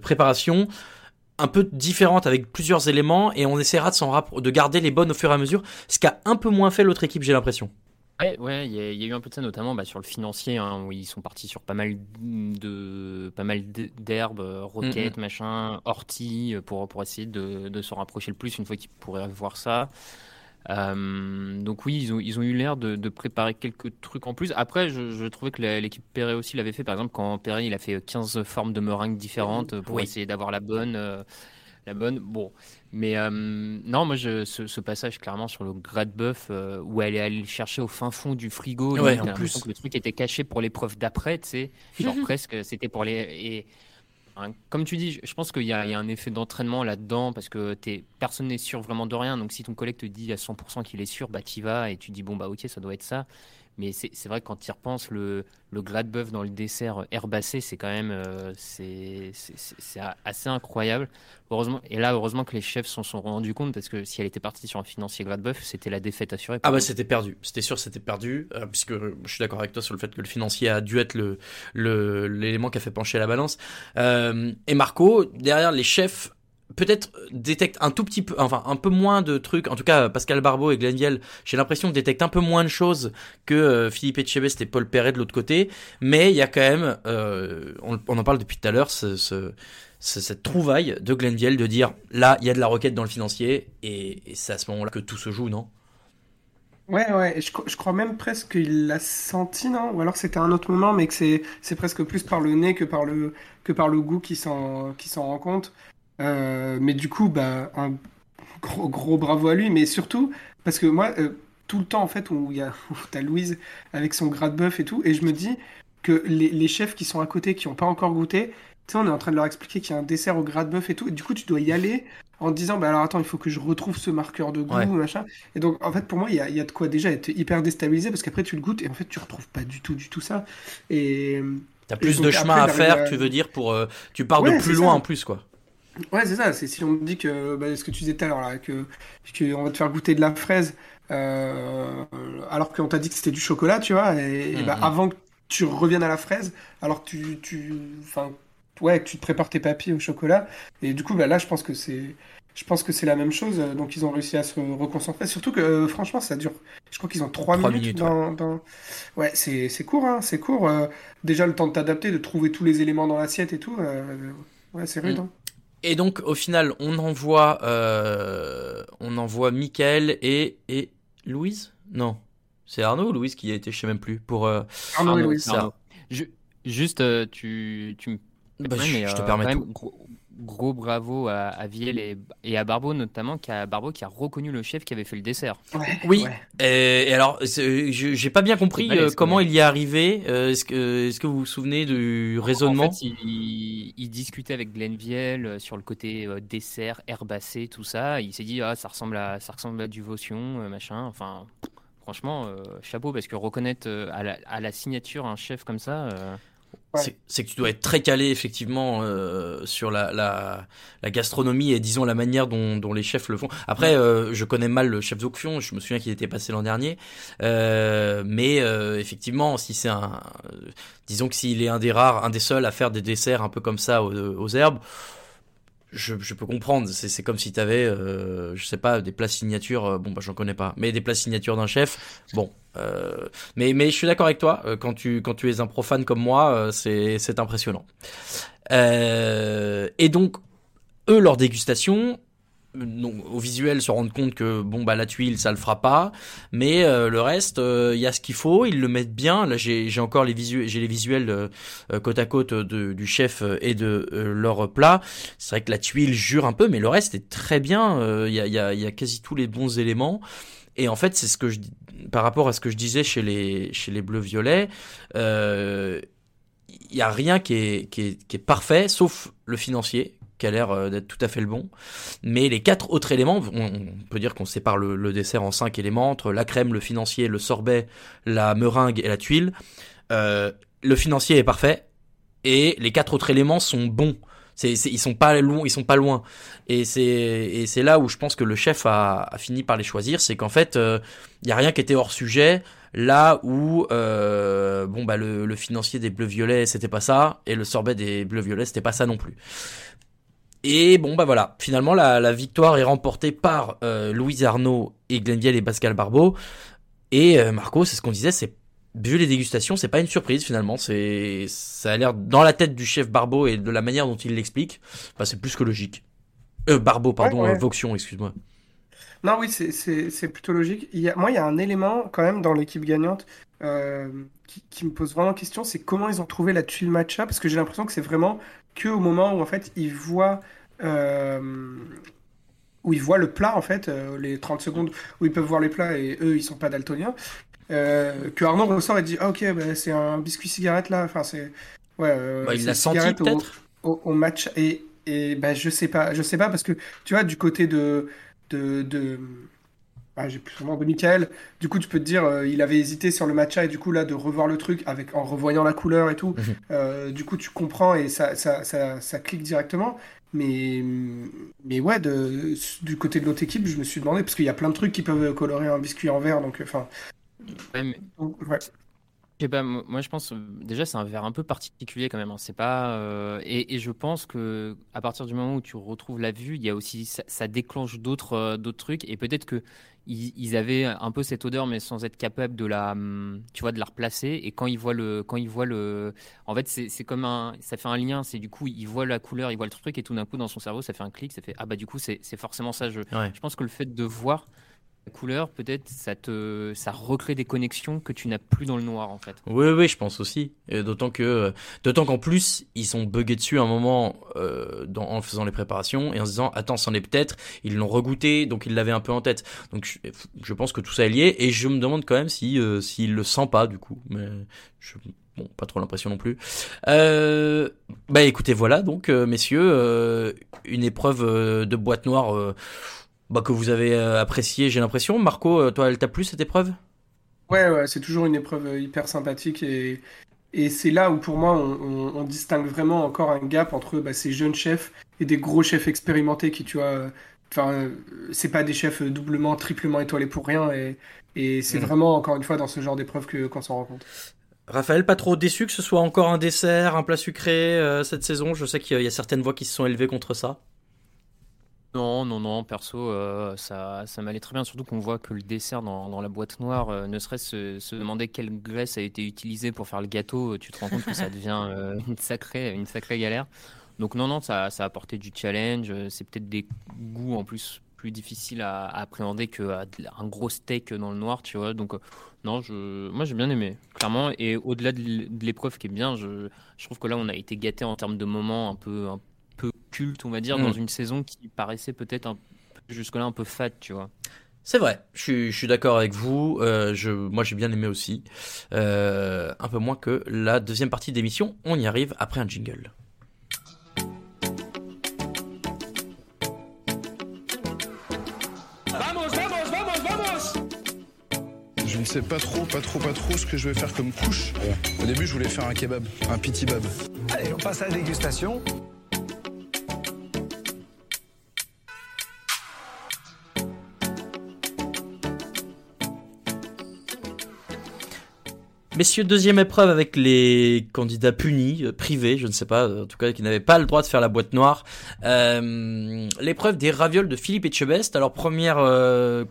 préparations un peu différentes avec plusieurs éléments et on essaiera de, de garder les bonnes au fur et à mesure, ce qu'a un peu moins fait l'autre équipe j'ai l'impression. Ouais, ouais, il y, a- il y a eu un peu de ça, notamment bah, sur le financier, hein, où ils sont partis sur pas mal de, pas mal d'herbes, euh, roquettes, machin, orties, euh, pour, pour essayer de, de se rapprocher le plus une fois qu'ils pourraient voir ça. Euh, donc oui, ils ont, ils ont eu l'air de, de préparer quelques trucs en plus. Après, je, je trouvais que l'équipe Perret aussi l'avait fait. Par exemple, quand Perret il a fait 15 formes de meringues différentes pour Oui. essayer d'avoir la bonne. euh, la bonne. Bon, mais euh, non, moi, je, ce, ce passage clairement sur le grade bœuf euh, où elle est allée le chercher au fin fond du frigo, Ouais, en plus. que le truc était caché pour l'épreuve d'après, tu sais, genre presque, c'était pour les. Et, hein, comme tu dis, je- je pense qu'il y, a il y a un effet d'entraînement là-dedans parce que personne n'est sûr vraiment de rien. Donc si ton collègue te dit à 100% qu'il est sûr, bah t'y vas et tu dis bon bah ok ça doit être ça. Mais c'est vrai que quand tu y repenses, le, le gras de bœuf dans le dessert herbacé, c'est quand même euh, c'est assez incroyable. Heureusement, et là, heureusement que les chefs s'en sont rendus compte parce que si elle était partie sur un financier gras de bœuf, c'était la défaite assurée. Ah bah c'était perdu, c'était sûr c'était perdu, euh, puisque je suis d'accord avec toi sur le fait que le financier a dû être le le- l'élément qui a fait pencher la balance. Euh, et Marco, derrière les chefs, peut-être détecte un tout petit peu, enfin un peu moins de trucs, en tout cas Pascal Barbeau et Glenn Viel, j'ai l'impression détectent un peu moins de choses que euh, Philippe Etchebest et Paul Perret de l'autre côté, mais il y a quand même, euh, on, en parle depuis tout à l'heure, ce, ce- ce- cette trouvaille de Glenn Viel de dire là il y a de la requête dans le financier, et, c'est à ce moment-là que tout se joue, non? Ouais, ouais, je, cro- je crois même presque qu'il l'a senti, non? Ou alors c'était un autre moment, mais que c'est presque plus par le nez que par le, que par le goût qui s'en rend compte. Euh, mais du coup, bah, un gros, gros bravo à lui, mais surtout parce que moi, euh, tout le temps en fait, où il y a, t'as Louise avec son gras de bœuf et tout, et je me dis que les, les chefs qui sont à côté, qui n'ont pas encore goûté, tu sais, on est en train de leur expliquer qu'il y a un dessert au gras de bœuf et tout, et du coup, tu dois y aller en disant, bah alors attends, il faut que je retrouve ce marqueur de goût, Ouais. machin. Et donc, en fait, pour moi, il y a, il y a de quoi déjà être hyper déstabilisé parce qu'après, tu le goûtes et en fait, tu retrouves pas du tout, du tout ça. Et. T'as plus donc, de chemin après, à d'arriver faire, à- tu veux dire, pour. euh, tu pars Ouais, de plus ça. loin en plus, quoi. Ouais, c'est ça. C'est si on te dit que bah, ce que tu disais tout à l'heure, là, que, que on va te faire goûter de la fraise, euh, alors qu'on t'a dit que c'était du chocolat, tu vois, et, et bah, Mhm. avant que tu reviennes à la fraise, alors que tu, tu, enfin, ouais, que tu te prépares tes papiers au chocolat, et du coup, bah, là, je pense que c'est, je pense que c'est la même chose. Donc, ils ont réussi à se reconcentrer. Surtout que, euh, franchement, ça dure. Je crois qu'ils ont trois Trois minutes, minutes, dans, dans- Ouais, c'est, c'est court, hein, c'est court. euh, déjà le temps de t'adapter, de trouver tous les éléments dans l'assiette et tout. euh, ouais, c'est rude. Mm. hein. Et donc, au final, on envoie. Euh, on envoie Michael et. et Louise? Non. C'est Arnaud ou Louise qui a été, je sais même plus, pour. euh, Arnaud et Louise. ça. Arnaud. Ju- juste, euh, tu, tu me Bah, Ouais, je- mais, je te euh, permets tout. Gros, gros bravo à, à Viel et, et à Barbeau notamment, qui a, Barbeau qui a reconnu le chef qui avait fait le dessert. Ouais, Oui. ouais. Et, et alors, j'ai pas bien compris balèze, euh, comment il y est arrivé. Euh, Est-ce que, vous vous souvenez du raisonnement En fait, il, il discutait avec Glenn Viel euh, sur le côté euh, dessert, herbacé, tout ça. Il s'est dit, ah, ça ressemble à, ça ressemble à du Votion, euh, machin. Enfin, franchement, euh, chapeau, parce que reconnaître euh, à, la, à la signature un chef comme ça. euh, Ouais. C'est- que tu dois être très calé effectivement euh, sur la, la, la gastronomie et disons la manière dont, dont les chefs le font. Après, euh, je connais mal le chef Zokfion, je me souviens qu'il était passé l'an dernier, Euh, mais euh, effectivement, si c'est un, disons que s'il est un des rares, un des seuls à faire des desserts un peu comme ça aux, aux herbes. Je, je peux comprendre, c'est comme si tu avais, je sais pas, des plats signatures, euh, bon bah j'en connais pas, mais des plats signatures d'un chef, bon, euh, mais, mais je suis d'accord avec toi, euh, quand tu, quand tu es un profane comme moi, euh, c'est impressionnant. Euh, et donc, eux, leur dégustation, euh, au visuel, se rendent compte que bon bah la tuile ça le fera pas, mais euh, le reste il y a ce qu'il faut, ils le mettent bien. Là j'ai encore les visuels, j'ai les visuels euh, euh, côte à côte de, du chef euh, et de euh, leur plat. C'est vrai que la tuile jure un peu, mais le reste est très bien. Euh, Il y a y a y a quasi tous les bons éléments. Et en fait, c'est ce que je par rapport à ce que je disais chez les chez les bleus violets, euh, il y a rien qui qui est qui est parfait, sauf le financier qui a l'air euh, d'être tout à fait le bon. Mais les quatre autres éléments, on, peut dire qu'on sépare le, dessert en cinq éléments entre la crème, le financier, le sorbet, la meringue et la tuile. Euh, le financier est parfait et les quatre autres éléments sont bons. Ils sont pas loin, sont pas loin. Et c'est, là où je pense que le chef a, fini par les choisir, c'est qu'en fait, euh, il y a rien qui était hors sujet. Là où, euh, bon bah le, le financier des bleus violets c'était pas ça, et le sorbet des bleus violets c'était pas ça non plus. Et bon bah voilà, finalement la, la victoire est remportée par euh, Louise Arnaud et Glenville et Pascal Barbeau. Et euh, Marco, c'est ce qu'on disait, c'est vu les dégustations, c'est pas une surprise finalement. C'est ça a l'air dans la tête du chef Barbeau et de la manière dont il l'explique, bah, c'est plus que logique. Euh, Barbeau, pardon, Ouais, ouais. euh, Vauxion, excuse-moi. Non, oui, c'est- plutôt logique. Il y a, moi, il y a un élément quand même dans l'équipe gagnante euh, qui, qui me pose vraiment question, c'est comment ils ont trouvé la tuile matcha, parce que j'ai l'impression que c'est vraiment que au moment où en fait ils voient euh, où ils voient le plat, en fait, euh, les 30 secondes où ils peuvent voir les plats et eux, ils sont pas daltoniens. Euh, que Arnaud ressort et dit ah, Ok, bah, c'est un biscuit cigarette là. Enfin, c'est. Ouais, euh, Bah, il l'a senti, peut-être au, au match. Et, et bah, je sais pas, je sais pas, parce que tu vois, du côté de. de, de ah, j'ai plus nom, de Michael. Du coup, tu peux te dire, euh, il avait hésité sur le matcha et du coup, là, de revoir le truc avec, en revoyant la couleur et tout, Mhm. euh, du coup, tu comprends et ça, ça, ça, ça clique directement. Mais, mais ouais, de, du côté de l'autre équipe, je me suis demandé, parce qu'il y a plein de trucs qui peuvent colorer un biscuit en verre, donc, enfin, Ouais, mais ouais. Je sais pas, mo- moi je pense euh, déjà c'est un verre un peu particulier quand même. hein. C'est pas euh, et, et je pense que à partir du moment où tu retrouves la vue, il y a aussi ça, ça déclenche d'autres euh, d'autres trucs et peut-être que ils, ils avaient un peu cette odeur mais sans être capable de la hum, tu vois de la replacer et quand ils voient le quand ils voient le en fait c'est comme un ça fait un lien c'est du coup ils voient la couleur ils voient le truc et tout d'un coup dans son cerveau ça fait un clic ça fait ah bah du coup c'est c'est forcément ça je Ouais. je pense que le fait de voir la couleur peut-être ça te ça recrée des connexions que tu n'as plus dans le noir en fait Oui, oui, je pense aussi. D'autant que, d'autant qu'en plus, ils sont buggés dessus un moment euh, dans, en faisant les préparations et en se disant, attends, c'en est peut-être. Ils l'ont regoûté, donc ils l'avaient un peu en tête. Donc je, pense que tout ça est lié et je me demande quand même si, euh, s'il le sent pas du coup. Mais je, bon, pas trop l'impression non plus. Euh, bah écoutez, voilà donc, euh, messieurs, euh, une épreuve euh, de boîte noire. Bah, que vous avez euh, apprécié, j'ai l'impression. Marco, euh, toi, elle t'a plu cette épreuve? Ouais, ouais, c'est toujours une épreuve euh, hyper sympathique et, et c'est là où pour moi on, on- on distingue vraiment encore un gap entre bah, ces jeunes chefs et des gros chefs expérimentés qui, tu vois, enfin, c'est pas des chefs doublement, triplement étoilés pour rien et, et c'est Mhm. vraiment encore une fois dans ce genre d'épreuve que qu'on s'en rend compte. Raphaël, pas trop déçu que ce soit encore un dessert, un plat sucré euh, cette saison? Je sais qu'il y a certaines voix qui se sont élevées contre ça. Non, non, non, perso, euh, ça, ça m'allait très bien, surtout qu'on voit que le dessert dans, dans la boîte noire, euh, ne serait-ce se, se demander quelle graisse a été utilisée pour faire le gâteau, euh, tu te rends compte que ça devient une sacrée, une sacrée galère. Donc non, non, ça, ça a apporté du challenge, c'est peut-être des goûts en plus plus difficiles à, à appréhender qu'un gros steak dans le noir, tu vois. Donc non, je, moi j'ai bien aimé, clairement. Et au-delà de l'épreuve qui est bien, je, je trouve que là on a été gâté en termes de moments un peu, un peu culte, on va dire, dans une saison qui paraissait peut-être un peu- jusque-là un peu fade, tu vois. C'est vrai, je suis, je suis d'accord avec vous. euh, je, moi, j'ai bien aimé aussi. Euh, un peu moins que la deuxième partie d'émission. On y arrive après un jingle. Vamos, vamos, vamos, vamos Je ne sais pas trop, pas trop, pas trop ce que je vais faire comme couche. Au début, je voulais faire un kebab, un pitibab. Allez, on passe à la dégustation. Messieurs, deuxième épreuve avec les candidats punis, euh, privés, je ne sais pas, euh, en tout cas qui n'avaient pas le droit de faire la boîte noire. Euh, L'épreuve des ravioles de Philippe Etchebest. Alors première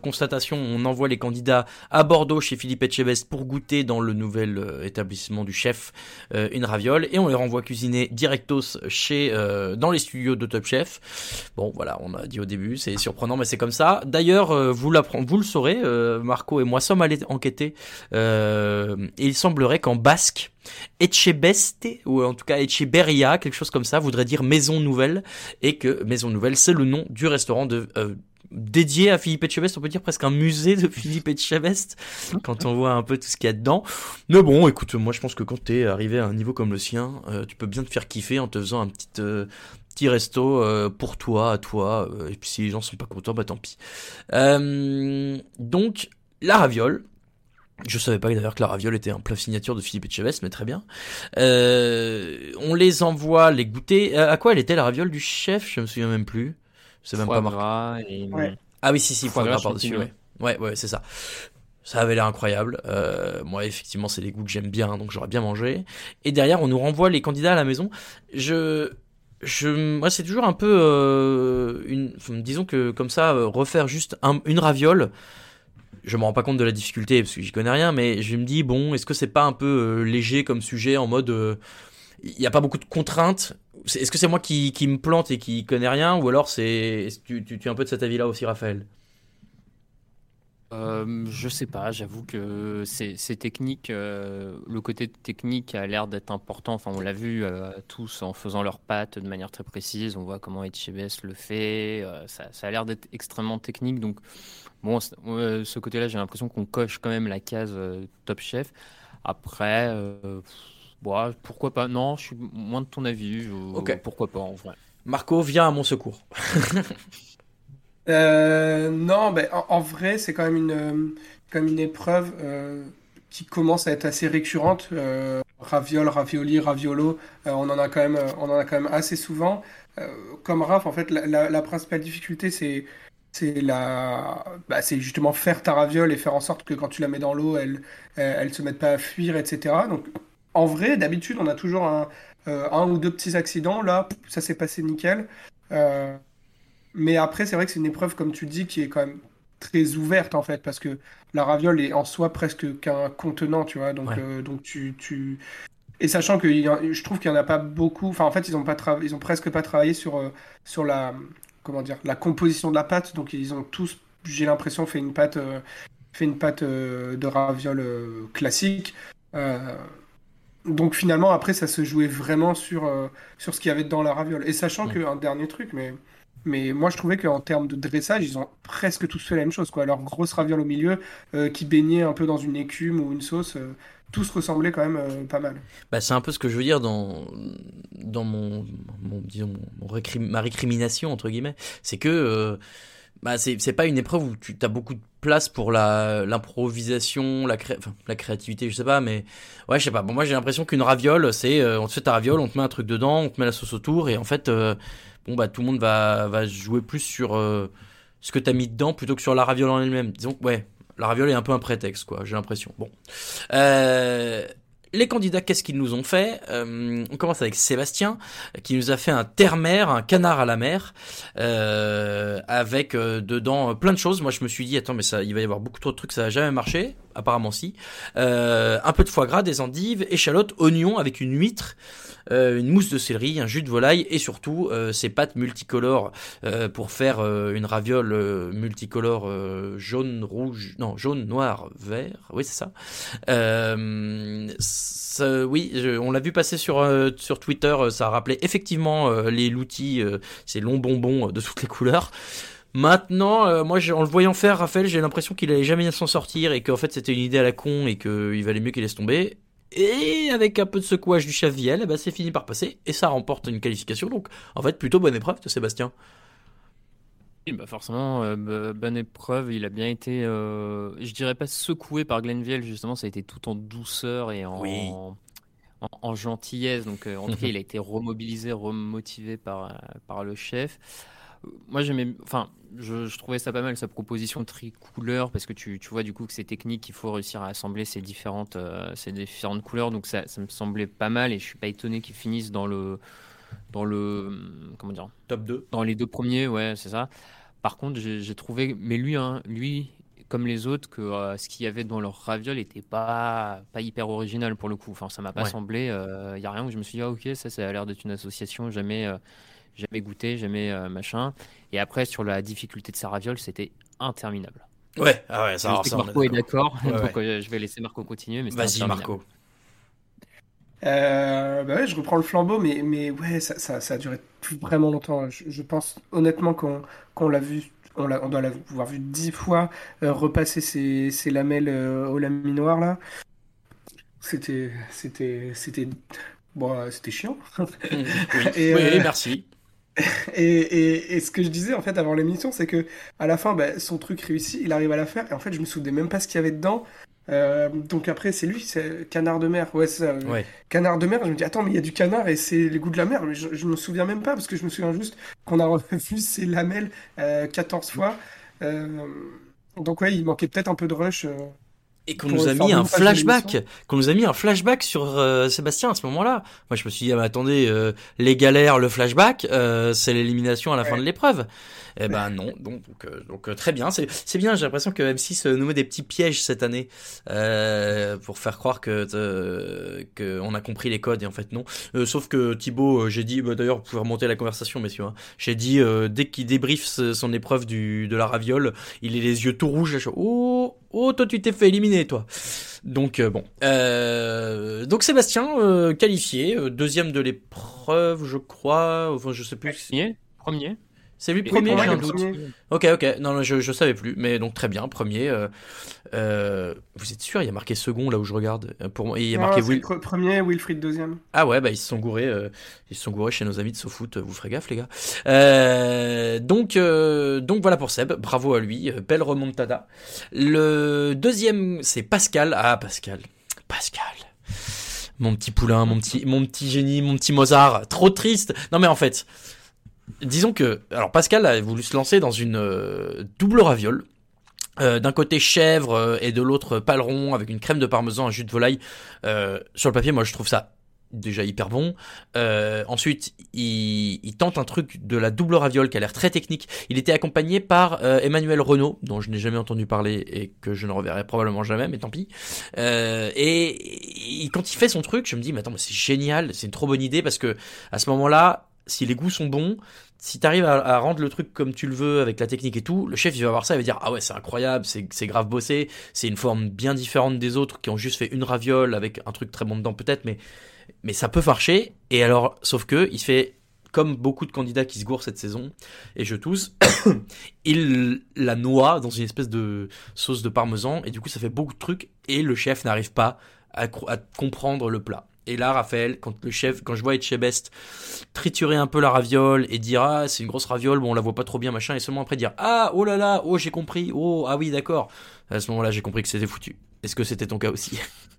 constatation, on envoie les candidats à Bordeaux chez Philippe Etchebest pour goûter dans le nouvel établissement du chef une raviole et on les renvoie cuisiner directos chez dans les studios de Top Chef. Bon voilà, on a dit au début, c'est surprenant mais c'est comme ça. D'ailleurs, vous le saurez, Marco et moi sommes allés enquêter et il semblerait qu'en basque, Etchebeste, ou en tout cas Echeberria, quelque chose comme ça, voudrait dire maison nouvelle, et que maison nouvelle, c'est le nom du restaurant euh, dédié à Philippe Etchebest, on peut dire presque un musée de Philippe Etchebest, quand on voit un peu tout ce qu'il y a dedans. Mais bon, écoute, moi je pense que quand t'es arrivé à un niveau comme le sien, euh, tu peux bien te faire kiffer en te faisant un petit... euh, Petit resto pour toi, à toi, et puis si les gens sont pas contents, bah tant pis. Donc, la raviole, je savais pas d'ailleurs que la raviole était un plat signature de Philippe Etchebest, mais très bien. Euh, on les envoie les goûter. Euh, à quoi elle était la raviole du chef? Je me souviens même plus. C'est même pas marqué. gras et- Ouais. Ah oui, si, si, foie Foie gras par-dessus, ouais. Ouais, ouais, c'est ça. Ça avait l'air incroyable. Euh, moi, effectivement, c'est des goûts que j'aime bien, donc j'aurais bien mangé. Et derrière, on nous renvoie les candidats à la maison. Je, je, moi, c'est toujours un peu, euh, une, disons que comme ça, euh, refaire juste un- une raviole. Je me rends pas compte de la difficulté parce que j'y connais rien, mais je me dis bon, est-ce que c'est pas un peu euh, léger comme sujet en mode, euh, il n'y a pas beaucoup de contraintes? Est-ce que c'est moi qui, qui me plante et qui connais rien, ou alors c'est, tu, tu, tu es un peu de cet avis-là aussi, Raphaël? Euh, je sais pas, j'avoue que c'est c'est technique. euh, le côté technique a l'air d'être important. Enfin, on l'a vu euh, tous en faisant leurs pattes de manière très précise. On voit comment Etchebest le fait. euh, ça, ça a l'air d'être extrêmement technique. Donc, bon, ce côté-là, j'ai l'impression qu'on coche quand même la case euh, Top Chef. Après, euh, bon, pourquoi pas? Non, je suis moins de ton avis. je- Ok. Pourquoi pas en vrai. Marco, viens à mon secours. Euh, non, ben, en, en vrai, c'est quand même une, même une épreuve euh, qui commence à être assez récurrente. Euh, raviol, ravioli, raviolo, euh, on en a quand même, on en a quand même assez souvent. Euh, comme Raph, en fait, la, la- la principale difficulté, c'est c'est la, bah, c'est justement faire ta raviole et faire en sorte que quand tu la mets dans l'eau, elle, elle, se mette pas à fuir, etc. Donc, en vrai, d'habitude, on a toujours un, euh, un ou deux petits accidents. Là, ça s'est passé nickel. Euh, mais après, c'est vrai que c'est une épreuve, comme tu dis, qui est quand même très ouverte en fait, parce que la raviole est en soi presque qu'un contenant, tu vois. Donc, Ouais. euh, donc tu, tu... Et sachant que je trouve qu'il n'y en a pas beaucoup, enfin en fait, ils ont pas trava- ils ont presque pas travaillé sur, sur la, comment dire, la composition de la pâte. Donc ils ont tous, j'ai l'impression, fait une pâte, euh, fait une pâte euh, de raviole euh, classique. Donc finalement, après, ça se jouait vraiment sur, sur ce qu'il y avait dans la raviole. Et sachant qu'un dernier truc, mais, mais moi je trouvais qu'en termes de dressage, ils ont presque tous fait la même chose, quoi. Leur grosse raviole au milieu, euh, qui baignait un peu dans une écume ou une sauce, euh, tous ressemblaient quand même euh, pas mal. Bah, c'est un peu ce que je veux dire dans, dans mon, disons, mon ma récrimination, entre guillemets. C'est que euh, bah, c'est pas une épreuve où tu as beaucoup de place pour l'improvisation, la, cré- la créativité, je sais pas, mais ouais, je sais pas. Bon, moi j'ai l'impression qu'une raviole, c'est on te fait ta raviole, on te met un truc dedans, on te met la sauce autour, et en fait, bon, bah tout le monde va, jouer plus sur euh, ce que t'as mis dedans plutôt que sur la raviole en elle-même. Disons ouais, la raviole est un peu un prétexte, quoi, j'ai l'impression. Bon. Euh, les candidats, qu'est-ce qu'ils nous ont fait? Euh, On commence avec Sébastien, qui nous a fait un terre-mer, un canard à la mer, avec dedans plein de choses. Moi, je me suis dit, attends, mais ça, il va y avoir beaucoup trop de trucs, ça va jamais marcher. Apparemment, si. Euh, un peu de foie gras, des endives, échalotes, oignons avec une huître, euh, une mousse de céleri, un jus de volaille et surtout euh, ces pâtes multicolores pour faire une raviole multicolore jaune, rouge, non, jaune, noir, vert. Oui, c'est ça. Oui, on l'a vu passer sur, sur Twitter, ça a rappelé effectivement les loutis, ces longs bonbons de toutes les couleurs. Maintenant, euh, moi, en le voyant faire, Raphaël, j'ai l'impression qu'il allait jamais s'en sortir et qu'en fait c'était une idée à la con et qu'il valait mieux qu'il laisse tomber. Et avec un peu de secouage du chef Viel, eh ben, c'est fini par passer et ça remporte une qualification. Donc, en fait, plutôt bonne épreuve de Sébastien. Oui, bah forcément, euh, bonne épreuve. Il a bien été, euh, je dirais pas secoué par Glenville, justement, ça a été tout en douceur et en, Oui. en, en gentillesse. Donc, euh, en tout cas, il a été remobilisé, remotivé par, par le chef. Euh, Moi, j'aimais, enfin, je, je trouvais ça pas mal, sa proposition tricouleur, parce que tu, tu vois du coup que c'est technique, il faut réussir à assembler ces différentes, euh, ces différentes couleurs. Donc, ça, ça me semblait pas mal et je suis pas étonné qu'ils finissent dans le, dans le, comment dire, Top 2. dans les deux premiers, ouais, c'est ça. Par contre, j'ai trouvé, mais lui, hein, lui, comme les autres, que euh, ce qu'il y avait dans leur raviole était pas, pas hyper original pour le coup. Enfin, ça m'a pas Ouais. semblé. Il y a rien où je me suis dit, ah, ok, ça, ça a l'air d'être une association, jamais, euh, jamais goûté, jamais euh, machin. Et après, sur la difficulté de sa raviole, c'était interminable. Ouais, ah ouais, ça, je sais que Marco est d'accord. Ouais, donc euh, je vais laisser Marco continuer. Vas-y, interminable. Marco. Euh, bah ouais, je reprends le flambeau, mais, mais ouais, ça, ça, ça a duré vraiment longtemps. Je, je pense honnêtement qu'on qu'on l'a vu, on, l'a- on doit l'avoir vu dix fois euh, repasser ses, ses lamelles euh, au laminoir là. C'était, c'était, c'était, bon, c'était chiant. Oui, Et, oui, euh, merci. Et, et, et ce que je disais en fait avant l'émission, c'est que à la fin, bah, son truc réussit, il arrive à la faire, et en fait, je me souvenais même pas ce qu'il y avait dedans. Euh, donc après, c'est lui, c'est canard de mer. Ouais, ça. euh, Ouais. Canard de mer, je me dis, attends, mais il y a du canard et c'est les goûts de la mer. Mais je, je me souviens même pas parce que je me souviens juste qu'on a revu ces lamelles euh, 14 fois. Euh, donc ouais, il manquait peut-être un peu de rush. Euh, Et qu'on nous a mis un flashback, qu'on nous a mis un flashback sur euh, Sébastien à ce moment-là. Moi, je me suis dit, ah, mais attendez, euh, les galères, le flashback, euh, c'est l'élimination à la fin de l'épreuve. Eh ben non, donc donc, euh, donc, euh, très bien, c'est c'est bien. J'ai l'impression que M6 nous met des petits pièges cette année euh, pour faire croire que euh, que on a compris les codes et en fait non. Euh, sauf que Thibaut, euh, j'ai dit, bah, d'ailleurs, vous pouvez remonter la conversation, messieurs. hein. J'ai dit euh, dès qu'il débriefe son épreuve du de la raviole, il est les yeux tout rouges. Oh Oh, toi, tu t'es fait éliminer, toi. Donc euh, bon. Euh, donc Sébastien euh, qualifié, euh, deuxième de l'épreuve, je crois. Enfin, je sais plus. Premier. Premier. C'est lui premier, j'ai un doute. premier. Ok, ok. Non, je, je savais plus. Mais donc très bien, premier. euh, euh, vous êtes sûr Il y a marqué second là où je regarde. Euh, Pour moi, il y a marqué Will. pre- premier, Wilfried deuxième. Ah ouais, bah ils se sont gourés, euh, ils se sont gourés chez nos amis de SoFoot. Vous ferez gaffe, les gars. Donc, donc voilà pour Seb. Bravo à lui. Belle remontada. Le deuxième, c'est Pascal. Ah Pascal, Pascal. Mon petit poulain, mon petit, mon petit génie, mon petit Mozart. Trop triste. Non mais en fait, disons que, alors Pascal a voulu se lancer dans une euh, double raviole. Euh, d'un côté chèvre euh, et de l'autre paleron avec une crème de parmesan, un jus de volaille. Euh, sur le papier, moi je trouve ça déjà hyper bon. Euh, ensuite, il, il tente un truc de la double raviole qui a l'air très technique. Il était accompagné par euh, Emmanuel Renault, dont je n'ai jamais entendu parler et que je ne reverrai probablement jamais, mais tant pis. Euh, et, quand il fait son truc, je me dis, mais attends, mais c'est génial, c'est une trop bonne idée parce que à ce moment-là, si les goûts sont bons, si t'arrives à, à rendre le truc comme tu le veux avec la technique et tout, le chef il va voir ça, il va dire ah ouais c'est incroyable, c'est grave bossé, c'est une forme bien différente des autres qui ont juste fait une raviole avec un truc très bon dedans peut-être, mais ça peut marcher. Et alors sauf que il fait comme beaucoup de candidats qui se gourent cette saison, et je tousse, il la noie dans une espèce de sauce de parmesan, et du coup ça fait beaucoup de trucs, et le chef n'arrive pas à comprendre le plat. Et là, Raphaël, quand le chef, quand je vois Etchebest triturer un peu la raviole et dire ah c'est une grosse raviole, bon on la voit pas trop bien machin, et seulement après dire ah oh là là, oh j'ai compris, oh ah oui d'accord. À ce moment-là, j'ai compris que c'était foutu. Est-ce que c'était ton cas aussi?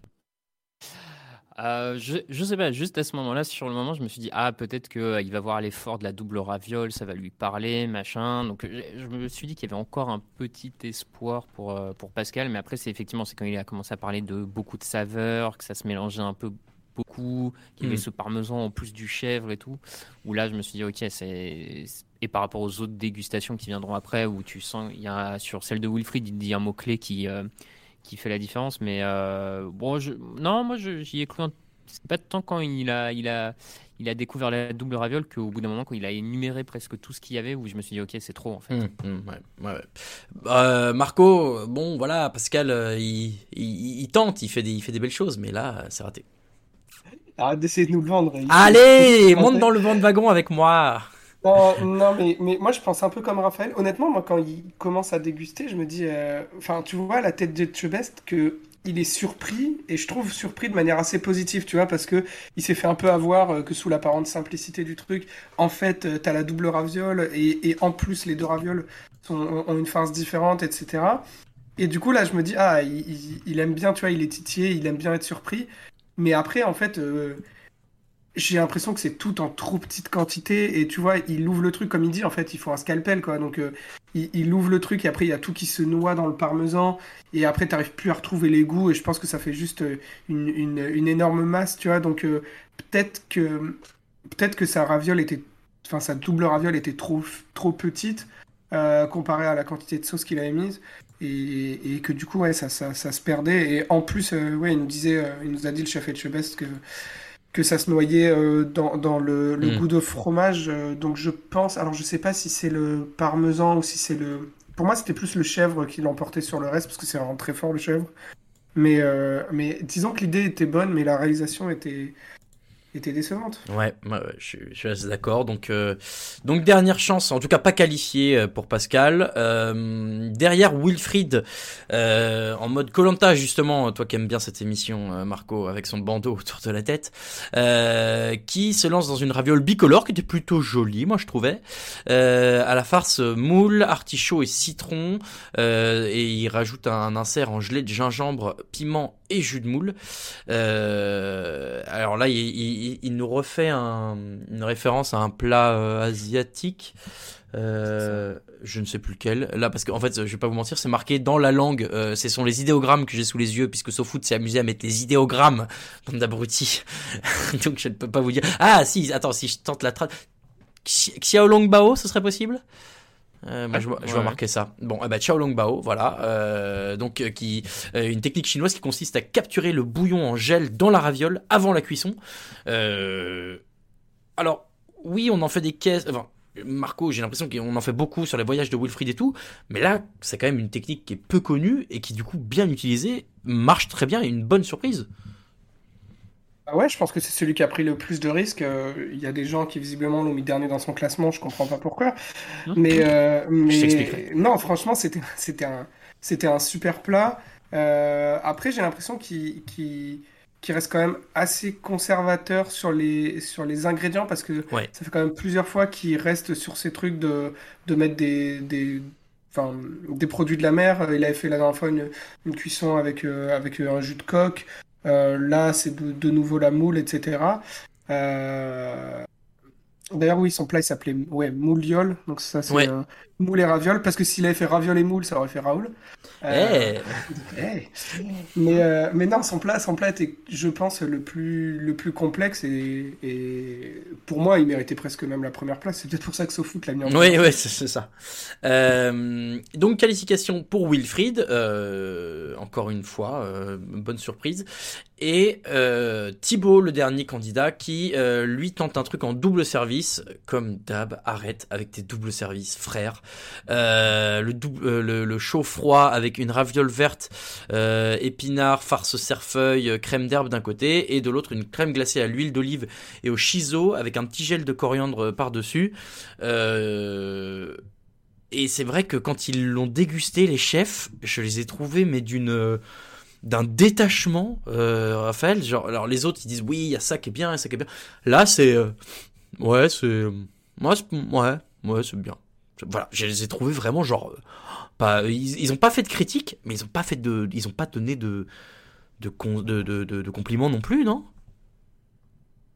Euh, je, je sais pas, juste à ce moment-là, sur le moment, je me suis dit, ah, peut-être qu'il va voir l'effort de la double raviole, ça va lui parler, machin. Donc, je, je me suis dit qu'il y avait encore un petit espoir pour, euh, pour Pascal, mais après, c'est effectivement, c'est quand il a commencé à parler de beaucoup de saveurs, que ça se mélangeait un peu beaucoup, qu'il y avait Mm. ce parmesan en plus du chèvre et tout, où là, je me suis dit, ok, c'est. Et par rapport aux autres dégustations qui viendront après, où tu sens, il y a sur celle de Wilfried, il dit un mot-clé qui. euh, qui fait la différence. Mais euh, bon, je, non, moi j'y ai cru. un- C'est pas tant quand il a, il a, il a découvert la double raviole qu'au bout d'un moment, quand il a énuméré presque tout ce qu'il y avait, où je me suis dit, ok, c'est trop en fait. Ouais, ouais, ouais. Euh, Marco, bon voilà, Pascal, il, il, il tente, il fait, des, il fait des belles choses, mais là, c'est raté. Arrête d'essayer de nous le vendre. Allez, monte dans le vent de wagon avec moi. Non, non, mais, mais moi je pense un peu comme Raphaël. Honnêtement, moi quand il commence à déguster, je me dis, euh, enfin, tu vois, la tête de Chebest, que il est surpris, et je trouve surpris de manière assez positive, tu vois, parce que il s'est fait un peu avoir euh, que sous l'apparente simplicité du truc, en fait, euh, t'as la double raviole, et, et en plus, les deux ravioles sont, ont une farce différente, etc. Et du coup, là, je me dis, ah, il, il- il aime bien, tu vois, il est titillé, il aime bien être surpris. Mais après, en fait, euh, j'ai l'impression que c'est tout en trop petite quantité et tu vois, il ouvre le truc comme il dit, en fait, il faut un scalpel quoi. Donc euh, il, ouvre le truc et après il y a tout qui se noie dans le parmesan et après t'arrives plus à retrouver les goûts et je pense que ça fait juste euh, une, énorme masse, tu vois. Donc peut-être que peut-être que sa raviole était, enfin sa double raviole était trop trop petite comparée à la quantité de sauce qu'il avait mise. Et, et que du coup, ouais, ça, ça, ça se perdait. Et en plus, euh, ouais, il nous disait, euh, il nous a dit le chef Etchebest que que ça se noyait euh, dans, dans le, le Mm. goût de fromage. donc je pense, alors je sais pas si c'est le parmesan ou si c'est le. Pour moi, c'était plus le chèvre qui l'emportait sur le reste parce que c'est vraiment très fort le chèvre. Mais, mais disons que l'idée était bonne, mais la réalisation était, était décevante. Ouais, ouais, je, je suis assez d'accord. Donc, euh, donc dernière chance, en tout cas pas qualifié euh, pour Pascal. Euh, derrière Wilfried, euh, en mode Colanta justement, toi qui aimes bien cette émission, euh, Marco, avec son bandeau autour de la tête, euh, qui se lance dans une raviole bicolore qui était plutôt jolie, moi je trouvais, à la farce moule, artichaut et citron, et il rajoute un insert en gelée de gingembre, piment et jus de moule. Alors là, il, il- il nous refait un- une référence à un plat euh, asiatique. Euh, je ne sais plus lequel. Là, parce qu'en fait, je vais pas vous mentir, c'est marqué dans la langue. Euh, ce sont les idéogrammes que j'ai sous les yeux, puisque SoFoot s'est amusé à mettre les idéogrammes, bande d'abrutis. Donc je ne peux pas vous dire. Ah, si, attends, si je tente la trad. Xi- Xiaolong Bao, ce serait possible? Euh, je, vois- je vais Ouais. marquer ça. Bon, eh ben, Xiaolong Bao, voilà. Euh, donc, euh, qui, une technique chinoise qui consiste à capturer le bouillon en gel dans la raviole avant la cuisson. Alors, oui, on en fait des caisses. Enfin, Marco, j'ai l'impression qu'on en fait beaucoup sur les voyages de Wilfried et tout, mais là, c'est quand même une technique qui est peu connue et qui, du coup, bien utilisée, marche très bien et une bonne surprise. Ah ouais, je pense que c'est celui qui a pris le plus de risques. Euh, Il y a des gens qui visiblement l'ont mis dernier dans son classement, je comprends pas pourquoi. Mais, euh, mais... non, franchement, c'était c'était un c'était un super plat. Euh, après, j'ai l'impression qu'il reste quand même assez conservateur sur les sur les ingrédients parce que Ouais. ça fait quand même plusieurs fois qu'il reste sur ces trucs de de mettre des des Enfin, des produits de la mer. Il avait fait la dernière fois une, une cuisson avec, euh, avec un jus de coque. Euh, là, c'est de, de nouveau la moule, etc. Euh, D'ailleurs, oui, son plat, il s'appelait ouais, mouliole. Donc, ça, c'est Ouais. Moule et raviole. Parce que s'il avait fait raviole et moule, ça aurait fait Raoul. Euh, eh. Mais, euh, mais non, son plat, son plat était, je pense, le plus, le plus complexe. Et, et pour moi, il méritait presque même la première place. C'est peut-être pour ça que SoFoot l'a mis en Oui, première. oui, c'est ça. Euh, donc, qualification pour Wilfried, encore une fois, bonne surprise. Et Thibaut, le dernier candidat, qui lui tente un truc en double service, comme d'hab, arrête avec tes doubles services, frère. Euh, euh, le, chaud froid avec une raviole verte, euh, épinards, farce cerfeuil, crème d'herbe d'un côté, et de l'autre une crème glacée à l'huile d'olive et au shiso avec un petit gel de coriandre par-dessus. Et c'est vrai que quand ils l'ont dégusté, les chefs, je les ai trouvés, mais d'une d'un détachement, euh, Raphaël. Genre, alors les autres ils disent oui, il y a ça qui est bien, ça qui est bien. Là, c'est ouais, c'est- ouais, ouais, c'est bien. Voilà, je les ai trouvés vraiment genre pas, ils, ils ont pas fait de critique, mais ils ont pas fait de, ils ont pas donné de de, con- de, de, de- compliments non plus, non?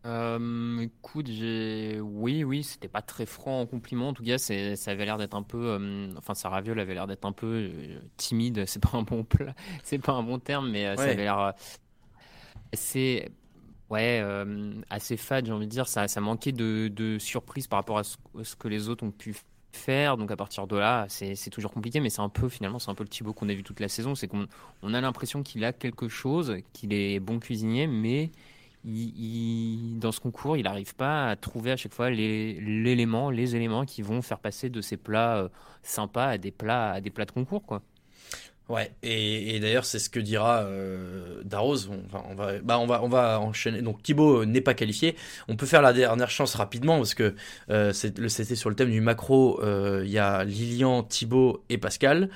Euh, écoute, j'ai... Oui, oui, c'était pas très franc en compliment. En tout cas, c'est, ça avait l'air d'être un peu... euh, Enfin, sa raviole avait l'air d'être un peu euh, timide. C'est pas un bon plat, c'est pas un bon terme, mais ça avait l'air assez... Ouais, assez fade, j'ai envie de dire. Ça, ça manquait de, de surprise par rapport à ce, ce que les autres ont pu faire. Donc à partir de là, c'est, toujours compliqué, mais c'est un peu, finalement, c'est un peu le Thibaut qu'on a vu toute la saison. C'est qu'on on a l'impression qu'il a quelque chose, qu'il est bon cuisinier, mais il, dans ce concours, il n'arrive pas à trouver à chaque fois les, l'élément, les éléments qui vont faire passer de ces plats euh, sympas à des plats, à des plats de concours, quoi. Ouais, et, et d'ailleurs c'est ce que dira euh, Darroze. On, enfin, on va, bah on va, on va enchaîner. Donc Thibaut euh, n'est pas qualifié. On peut faire la dernière chance rapidement parce que euh, c'était sur le thème du macro. euh, Il y a Lilian, Thibaut et Pascal.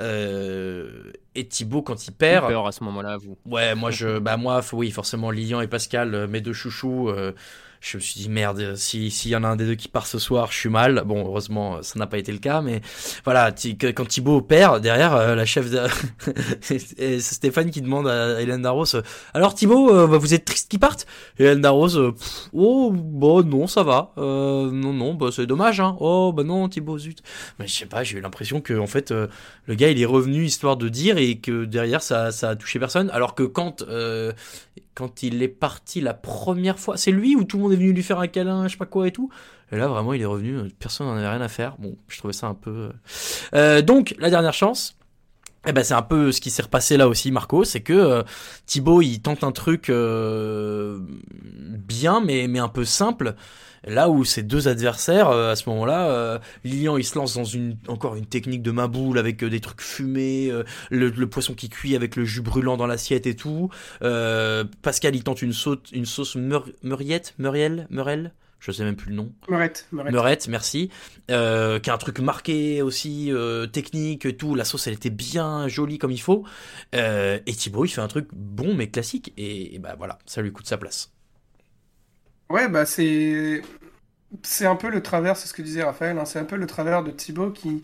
Euh, et Thibaut quand il perd. peur à ce moment-là, vous. Ouais, moi je, bah moi oui forcément Lilian et Pascal, mes deux chouchous. Euh, je me suis dit merde, si s'il y en a un des deux qui part ce soir, je suis mal. Bon, heureusement, ça n'a pas été le cas, mais voilà, quand Thibaut perd, derrière, euh, la chef de... et Stéphane qui demande à Hélène Darros, euh, alors Thibaut, euh, bah, vous êtes triste qu'il parte? Et Hélène Darros, euh, oh, bon, non, ça va. Euh, non, non, bah, c'est dommage, hein. Oh, bah non, Thibaut, zut. Mais je sais pas, j'ai eu l'impression que, en fait, euh, le gars, il est revenu histoire de dire et que derrière, ça, ça a touché personne. Alors que quand, euh, quand il est parti la première fois, c'est lui où tout le monde est venu lui faire un câlin, je sais pas quoi et tout. Et là, vraiment, il est revenu, personne n'en avait rien à faire. Bon, je trouvais ça un peu. euh. Euh, donc, la dernière chance. Eh ben, c'est un peu ce qui s'est repassé là aussi, Marco, c'est que euh, Thibaut, il tente un truc bien, mais un peu simple. Là où ses deux adversaires, euh, à ce moment-là, euh, Lilian, il se lance dans une encore une technique de maboule avec euh, des trucs fumés, euh, le, le poisson qui cuit avec le jus brûlant dans l'assiette et tout. Euh, Pascal, il tente une, saute, une sauce meur, meuriette, meuriel, meurel, je sais même plus le nom. Meurette, Meurette. Meurette, merci. Euh, qui a un truc marqué aussi, euh, technique, et tout. La sauce, elle était bien jolie comme il faut. Euh, et Thibaut, il fait un truc bon mais classique. Et, et bah voilà, ça lui coûte sa place. Ouais, bah c'est c'est un peu le travers, c'est ce que disait Raphaël, hein, c'est un peu le travers de Thibaut qui,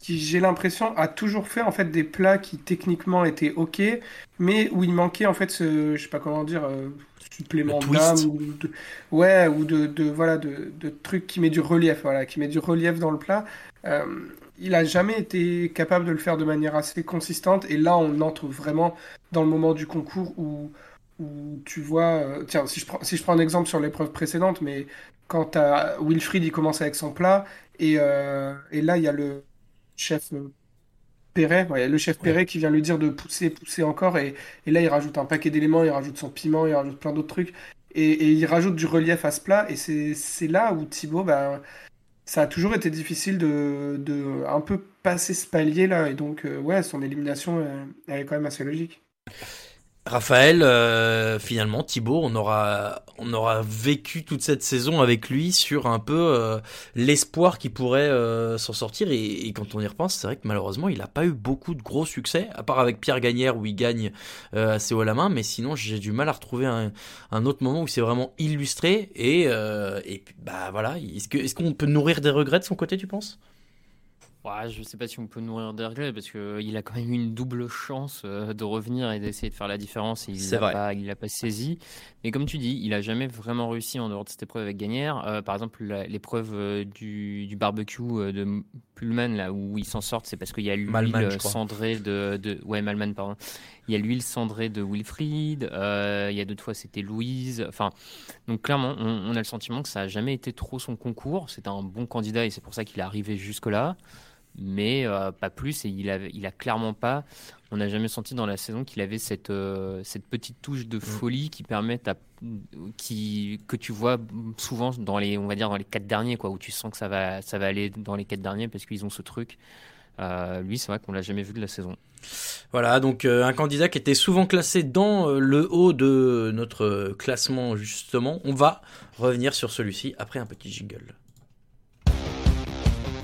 qui j'ai l'impression, a toujours fait en fait des plats qui techniquement étaient ok, mais où il manquait en fait ce, je sais pas comment dire, euh, supplément d'âme ou de, ouais, ou de, de voilà de, de trucs qui met du relief, voilà, qui met du relief dans le plat. Euh, il a jamais été capable de le faire de manière assez consistante, et là on entre vraiment dans le moment du concours où où tu vois, euh, tiens, si je prends, si je prends un exemple sur l'épreuve précédente, mais quand t'as Wilfried, il commence avec son plat, et, euh, et là, il y a le chef euh, Perret, ouais, le chef Perret qui vient lui dire de pousser, pousser encore, et, et là, il rajoute un paquet d'éléments, il rajoute son piment, il rajoute plein d'autres trucs, et, et il rajoute du relief à ce plat, et c'est, là où Thibaut, ben, ça a toujours été difficile de, de un peu passer ce palier là. Et donc, euh, ouais, son élimination, euh, elle est quand même assez logique. Raphaël, euh, finalement, Thibaut, on aura, on aura vécu toute cette saison avec lui sur un peu euh, l'espoir qu'il pourrait euh, s'en sortir. Et, quand on y repense, c'est vrai que malheureusement, il n'a pas eu beaucoup de gros succès, à part avec Pierre Gagnère où il gagne assez haut à la main. Mais sinon, j'ai du mal à retrouver un, autre moment où c'est vraiment illustré. Et, et bah voilà, est-ce qu'on peut nourrir des regrets de son côté, tu penses? Ouais, je sais pas si on peut nourrir des regrets parce qu'il a quand même eu une double chance euh, de revenir et d'essayer de faire la différence. Et il C'est l'a pas, il pas saisi. Mais comme tu dis, il a jamais vraiment réussi en dehors de cette épreuve avec Gagnère. Euh, par exemple, l'épreuve euh, du, du barbecue euh, de Pullman là où ils s'en sortent, c'est parce qu'il y a l'huile euh, cendrée de, de ouais Malman pardon. Il y a l'huile cendrée de Wilfried. euh, il y a d'autres fois c'était Louise. Enfin, donc clairement, on, on a le sentiment que ça a jamais été trop son concours. C'était un bon candidat et c'est pour ça qu'il est arrivé jusque là mais euh, pas plus. Et il a, il a clairement pas. On n'a jamais senti dans la saison qu'il avait cette, euh, cette petite touche de folie qui permet à, qui, que tu vois souvent dans les, on va dire dans les quatre derniers, quoi, où tu sens que ça va, ça va aller dans les quatre derniers parce qu'ils ont ce truc. Lui, c'est vrai qu'on l'a jamais vu de la saison. Voilà, donc euh, un candidat qui était souvent classé dans euh, le haut de notre classement, justement. On va revenir sur celui-ci après un petit jingle.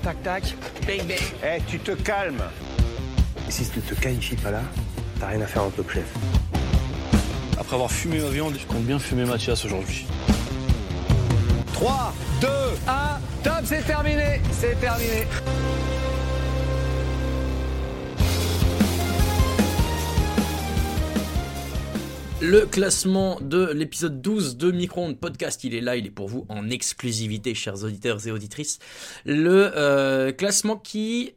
Tac tac. Bang bang. Eh, tu te calmes. Si tu te qualifies pas là, t'as rien à faire en top chef. Après avoir fumé ma viande, je compte bien fumer Mathias aujourd'hui. 3, 2, 1, top, c'est terminé. C'est terminé. Le classement de l'épisode 12 de Micro-ondes Podcast, il est là, il est pour vous en exclusivité, chers auditeurs et auditrices. Le euh, classement qui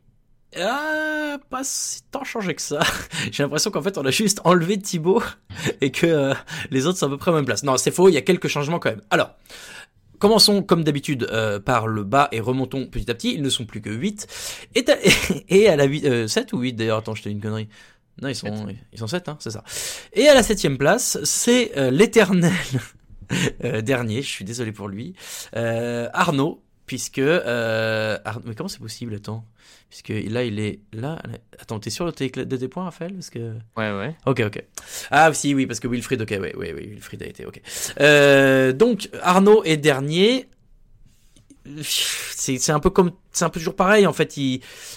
a pas si tant changé que ça. J'ai l'impression qu'en fait on a juste enlevé Thibaut et que euh, les autres sont à peu près à la même place. Non, c'est faux, il y a quelques changements quand même. Alors, Commençons comme d'habitude euh, par le bas et remontons petit à petit. Ils ne sont plus que 8. Et, à- la 8, euh, 7 ou 8 d'ailleurs, attends, je t'ai une connerie. Non, ils sont, ils sont 7, hein, c'est ça. Et à la septième place, c'est euh, l'éternel euh, dernier, je suis désolé pour lui, euh, Arnaud, puisque... Euh, Ar- Mais comment c'est possible, attends Puisque là, il est là... Attends, t'es sûr de tes, de tes points, Raphaël Parce que... Ouais, ouais. Ok, ok. Ah, si, oui, parce que Wilfried, ok, ouais, ouais, Wilfried a été, ok. Euh, donc, Arnaud est dernier. C'est un peu comme c'est un peu toujours pareil en fait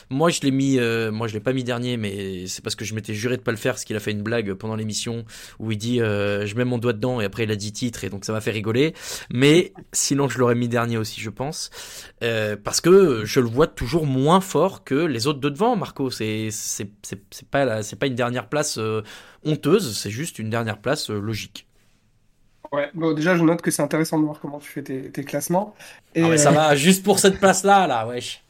moi je l'ai mis euh, moi je l'ai pas mis dernier mais c'est parce que je m'étais juré de pas le faire parce qu'il a fait une blague pendant l'émission où il dit euh, je mets mon doigt dedans et après il a dit titre et donc ça m'a fait rigoler. Mais sinon je l'aurais mis dernier aussi je pense Euh, parce que je le vois toujours moins fort que les autres de devant Marco. C'est c'est pas c'est pas une dernière place honteuse c'est juste une dernière place logique Ouais, bon, déjà, je note que c'est intéressant de voir comment tu fais tes, tes classements. Et, Ah ouais, ça euh, va juste pour cette place là là wesh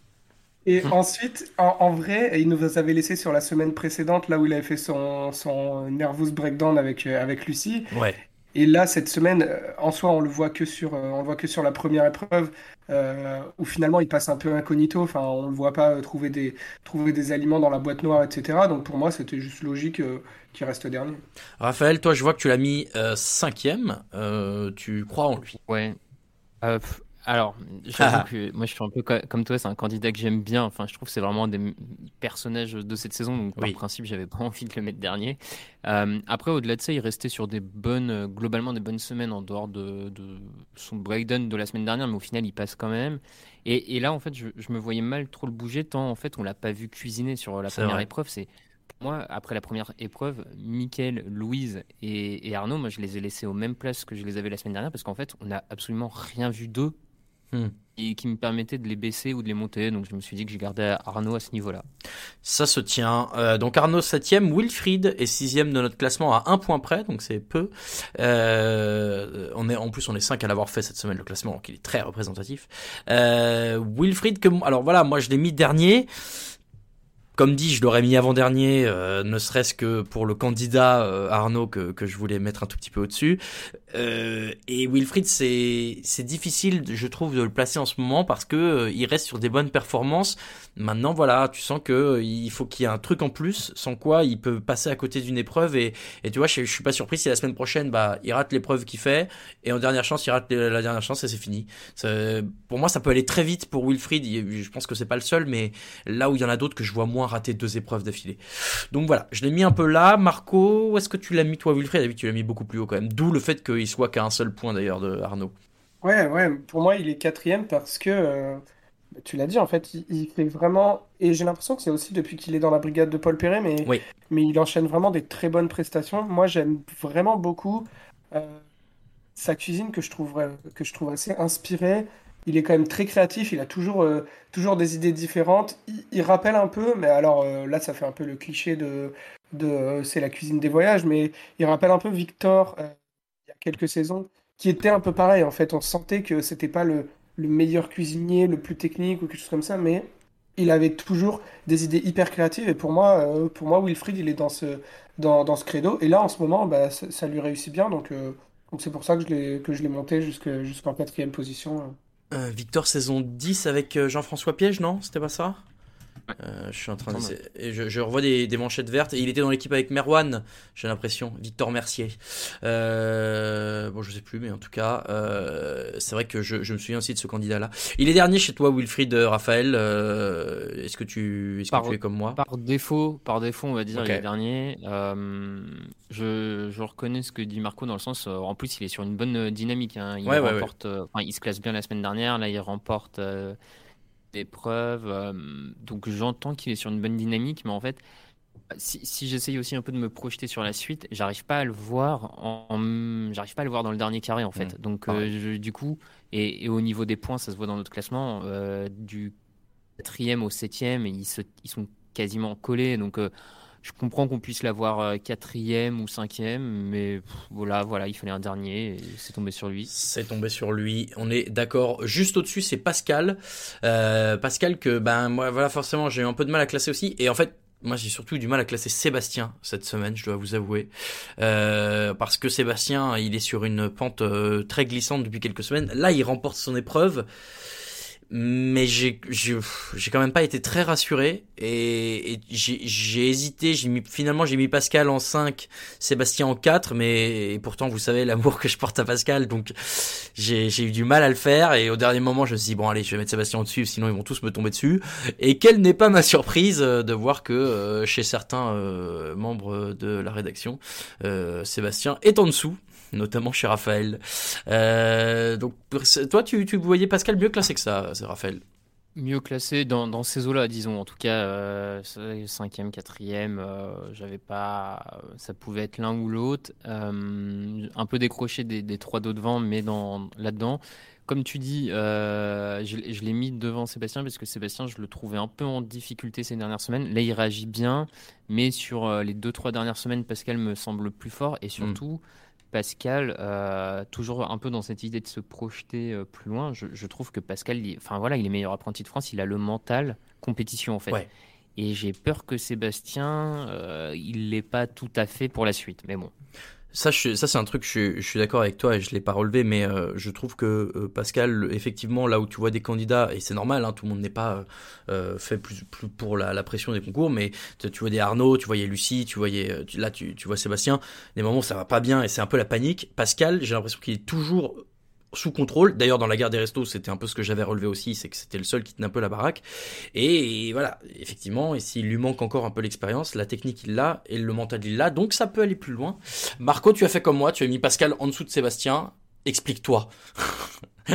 Et ensuite, en, en vrai, il nous avait laissé sur la semaine précédente, là où il avait fait son, son nervous breakdown avec, euh, avec Lucie. ouais Et là, cette semaine, euh, en soi, on le voit que sur, euh, on le voit que sur la première épreuve, euh, où finalement il passe un peu incognito. Enfin, on ne voit pas trouver des, trouver des aliments dans la boîte noire, etc. Donc pour moi, c'était juste logique euh, qu'il reste dernier. Raphaël, toi, je vois que tu l'as mis euh, cinquième. Euh, tu crois en lui? Ouais. Alors, j'avoue que moi je suis un peu co- comme toi, c'est un candidat que j'aime bien. Enfin, je trouve que c'est vraiment un des personnages de cette saison, donc par Oui. principe, j'avais pas envie de le mettre dernier. Euh, après, au-delà de ça, il restait sur des bonnes, euh, globalement des bonnes semaines en dehors de, de son breakdown de la semaine dernière, mais au final, il passe quand même. Et, et là, en fait, je, je me voyais mal trop le bouger, tant en fait, on l'a pas vu cuisiner sur la première vrai. épreuve. C'est moi, après la première épreuve, Mickaël, Louise et, et Arnaud, moi, je les ai laissés aux mêmes places que je les avais la semaine dernière parce qu'en fait, on n'a absolument rien vu d'eux Hmm. et qui me permettait de les baisser ou de les monter. Donc, je me suis dit que j'ai gardé Arnaud à ce niveau-là. Ça se tient. Euh, donc Arnaud septième, Wilfried est sixième de notre classement à un point près, donc c'est peu. Euh, on est en plus on est cinq à l'avoir fait cette semaine le classement, donc il est très représentatif. Euh, Wilfried que alors voilà, moi je l'ai mis dernier. Comme dit, je l'aurais mis avant dernier, euh, ne serait-ce que pour le candidat euh, Arnaud que, que je voulais mettre un tout petit peu au-dessus. Euh, et Wilfried, c'est difficile, je trouve, de le placer en ce moment parce que euh, il reste sur des bonnes performances. Maintenant, voilà, tu sens que euh, il faut qu'il y ait un truc en plus, sans quoi il peut passer à côté d'une épreuve. Et, tu vois, je, je suis pas surpris si la semaine prochaine, bah, il rate l'épreuve qu'il fait, et en dernière chance, il rate la dernière chance et c'est fini. Pour moi, ça peut aller très vite pour Wilfried. Il- Je pense que c'est pas le seul, mais là où il y en a d'autres que je vois moins rater deux épreuves d'affilée. Donc voilà, je l'ai mis un peu là. Marco, où est-ce que tu l'as mis toi, Wilfried? David, tu l'as mis beaucoup plus haut quand même. D'où le fait qu'il soit qu'à un seul point d'ailleurs de Arnaud. Ouais, ouais, pour moi, il est quatrième parce que, euh, tu l'as dit, en fait, il, il fait vraiment, et j'ai l'impression que c'est aussi depuis qu'il est dans la brigade de Paul Perret, mais, Oui. mais il enchaîne vraiment des très bonnes prestations. Moi, j'aime vraiment beaucoup euh, sa cuisine que je trouve, vra- que je trouve assez inspirée. Il est quand même très créatif, il a toujours, euh, toujours des idées différentes. Il, il rappelle un peu, mais alors euh, là, ça fait un peu le cliché de, de euh, c'est la cuisine des voyages, mais il rappelle un peu Victor euh, quelques saisons, qui était un peu pareil. En fait, on sentait que c'était pas le, le meilleur cuisinier, le plus technique ou quelque chose comme ça, mais il avait toujours des idées hyper créatives. Et pour moi, euh, pour moi, Wilfried, il est dans ce, dans, dans ce credo. Et là, en ce moment, bah, ça, lui réussit bien. Donc, euh, donc c'est pour ça que je l'ai, monté jusque- jusqu'en quatrième position. Euh, Victor saison 10 avec Jean-François Piège, non? C'était pas ça? Euh, je suis en train de... Semble. et je, je revois des, des manchettes vertes et il était dans l'équipe avec Merwan, j'ai l'impression, Victor Mercier. Euh, bon, je sais plus, mais en tout cas, euh, c'est vrai que je, je me souviens aussi de ce candidat-là. Il est dernier chez toi, Wilfried Raphaël. euh, est-ce que tu, est-ce que Par- tu es comme moi? Par défaut, par défaut, on va dire, Ok. il est dernier. Euh, je, je reconnais ce que dit Marco dans le sens, en plus, il est sur une bonne dynamique. hein. Il Ouais, ouais, ouais. remporte, enfin, il se classe bien la semaine dernière. Là, il remporte preuves. euh, donc, j'entends qu'il est sur une bonne dynamique, mais en fait, si, si j'essaye aussi un peu de me projeter sur la suite, j'arrive pas à le voir en, en- j'arrive pas à le voir dans le dernier carré en fait. Mmh, Donc pareil. euh, je- du coup, et, et au niveau des points, ça se voit dans notre classement, euh, du quatrième au septième, ils se, ils sont quasiment collés. Donc je comprends qu'on puisse l'avoir euh, quatrième ou cinquième, mais voilà, voilà, il fallait un dernier, et c'est tombé sur lui. C'est tombé sur lui. On est d'accord. Juste au-dessus, c'est Pascal. Euh, Pascal que ben moi voilà forcément j'ai eu un peu de mal à classer aussi. Et en fait moi j'ai surtout du mal à classer Sébastien cette semaine, je dois vous avouer, Euh, parce que Sébastien il est sur une pente euh, très glissante depuis quelques semaines. Là il remporte son épreuve. Mais j'ai j'ai quand même pas été très rassuré et, j'ai hésité, j'ai mis finalement j'ai mis Pascal en 5, Sébastien en 4 mais pourtant vous savez l'amour que je porte à Pascal donc j'ai eu du mal à le faire et au dernier moment je me suis dit bon allez je vais mettre Sébastien au dessus sinon ils vont tous me tomber dessus. Et quelle n'est pas ma surprise euh, de voir que euh, chez certains euh, membres de la rédaction euh, Sébastien est en dessous notamment chez Raphaël. Euh, donc toi tu, tu voyais Pascal mieux classé que ça, c'est Raphaël. Mieux classé dans, dans ces eaux-là, disons. En tout cas, euh, cinquième, quatrième, euh, j'avais pas. Ça pouvait être l'un ou l'autre. Euh, un peu décroché des, des trois d'eau devant, mais dans là-dedans. Comme tu dis, euh, je, je l'ai mis devant Sébastien parce que Sébastien, je le trouvais un peu en difficulté ces dernières semaines. Là, il réagit bien, mais sur euh, les deux, trois dernières semaines, Pascal me semble plus fort et surtout. Pascal, euh, toujours un peu dans cette idée de se projeter euh, plus loin, je, je trouve que Pascal, il, enfin voilà, il est meilleur apprenti de France, il a le mental compétition en fait. Ouais. Et j'ai peur que Sébastien, euh, il l'est pas tout à fait pour la suite. Mais bon. Ça, je, ça c'est un truc, je, je suis d'accord avec toi et je l'ai pas relevé, mais euh, je trouve que euh, Pascal, effectivement, là où tu vois des candidats, et c'est normal, hein, tout le monde n'est pas euh, fait plus, plus pour la, la, pression des concours, mais tu, vois des Arnaud, tu voyais Lucie, tu voyais, tu, là tu, tu vois Sébastien, des moments où ça va pas bien et c'est un peu la panique. Pascal, j'ai l'impression qu'il est toujours sous contrôle. D'ailleurs, dans la guerre des restos, c'était un peu ce que j'avais relevé aussi, c'est que c'était le seul qui tenait un peu la baraque. Et, et voilà, effectivement, et s'il lui manque encore un peu l'expérience, la technique il l'a et le mental il l'a, donc ça peut aller plus loin. Marco, tu as fait comme moi, tu as mis Pascal en dessous de Sébastien. Explique-toi.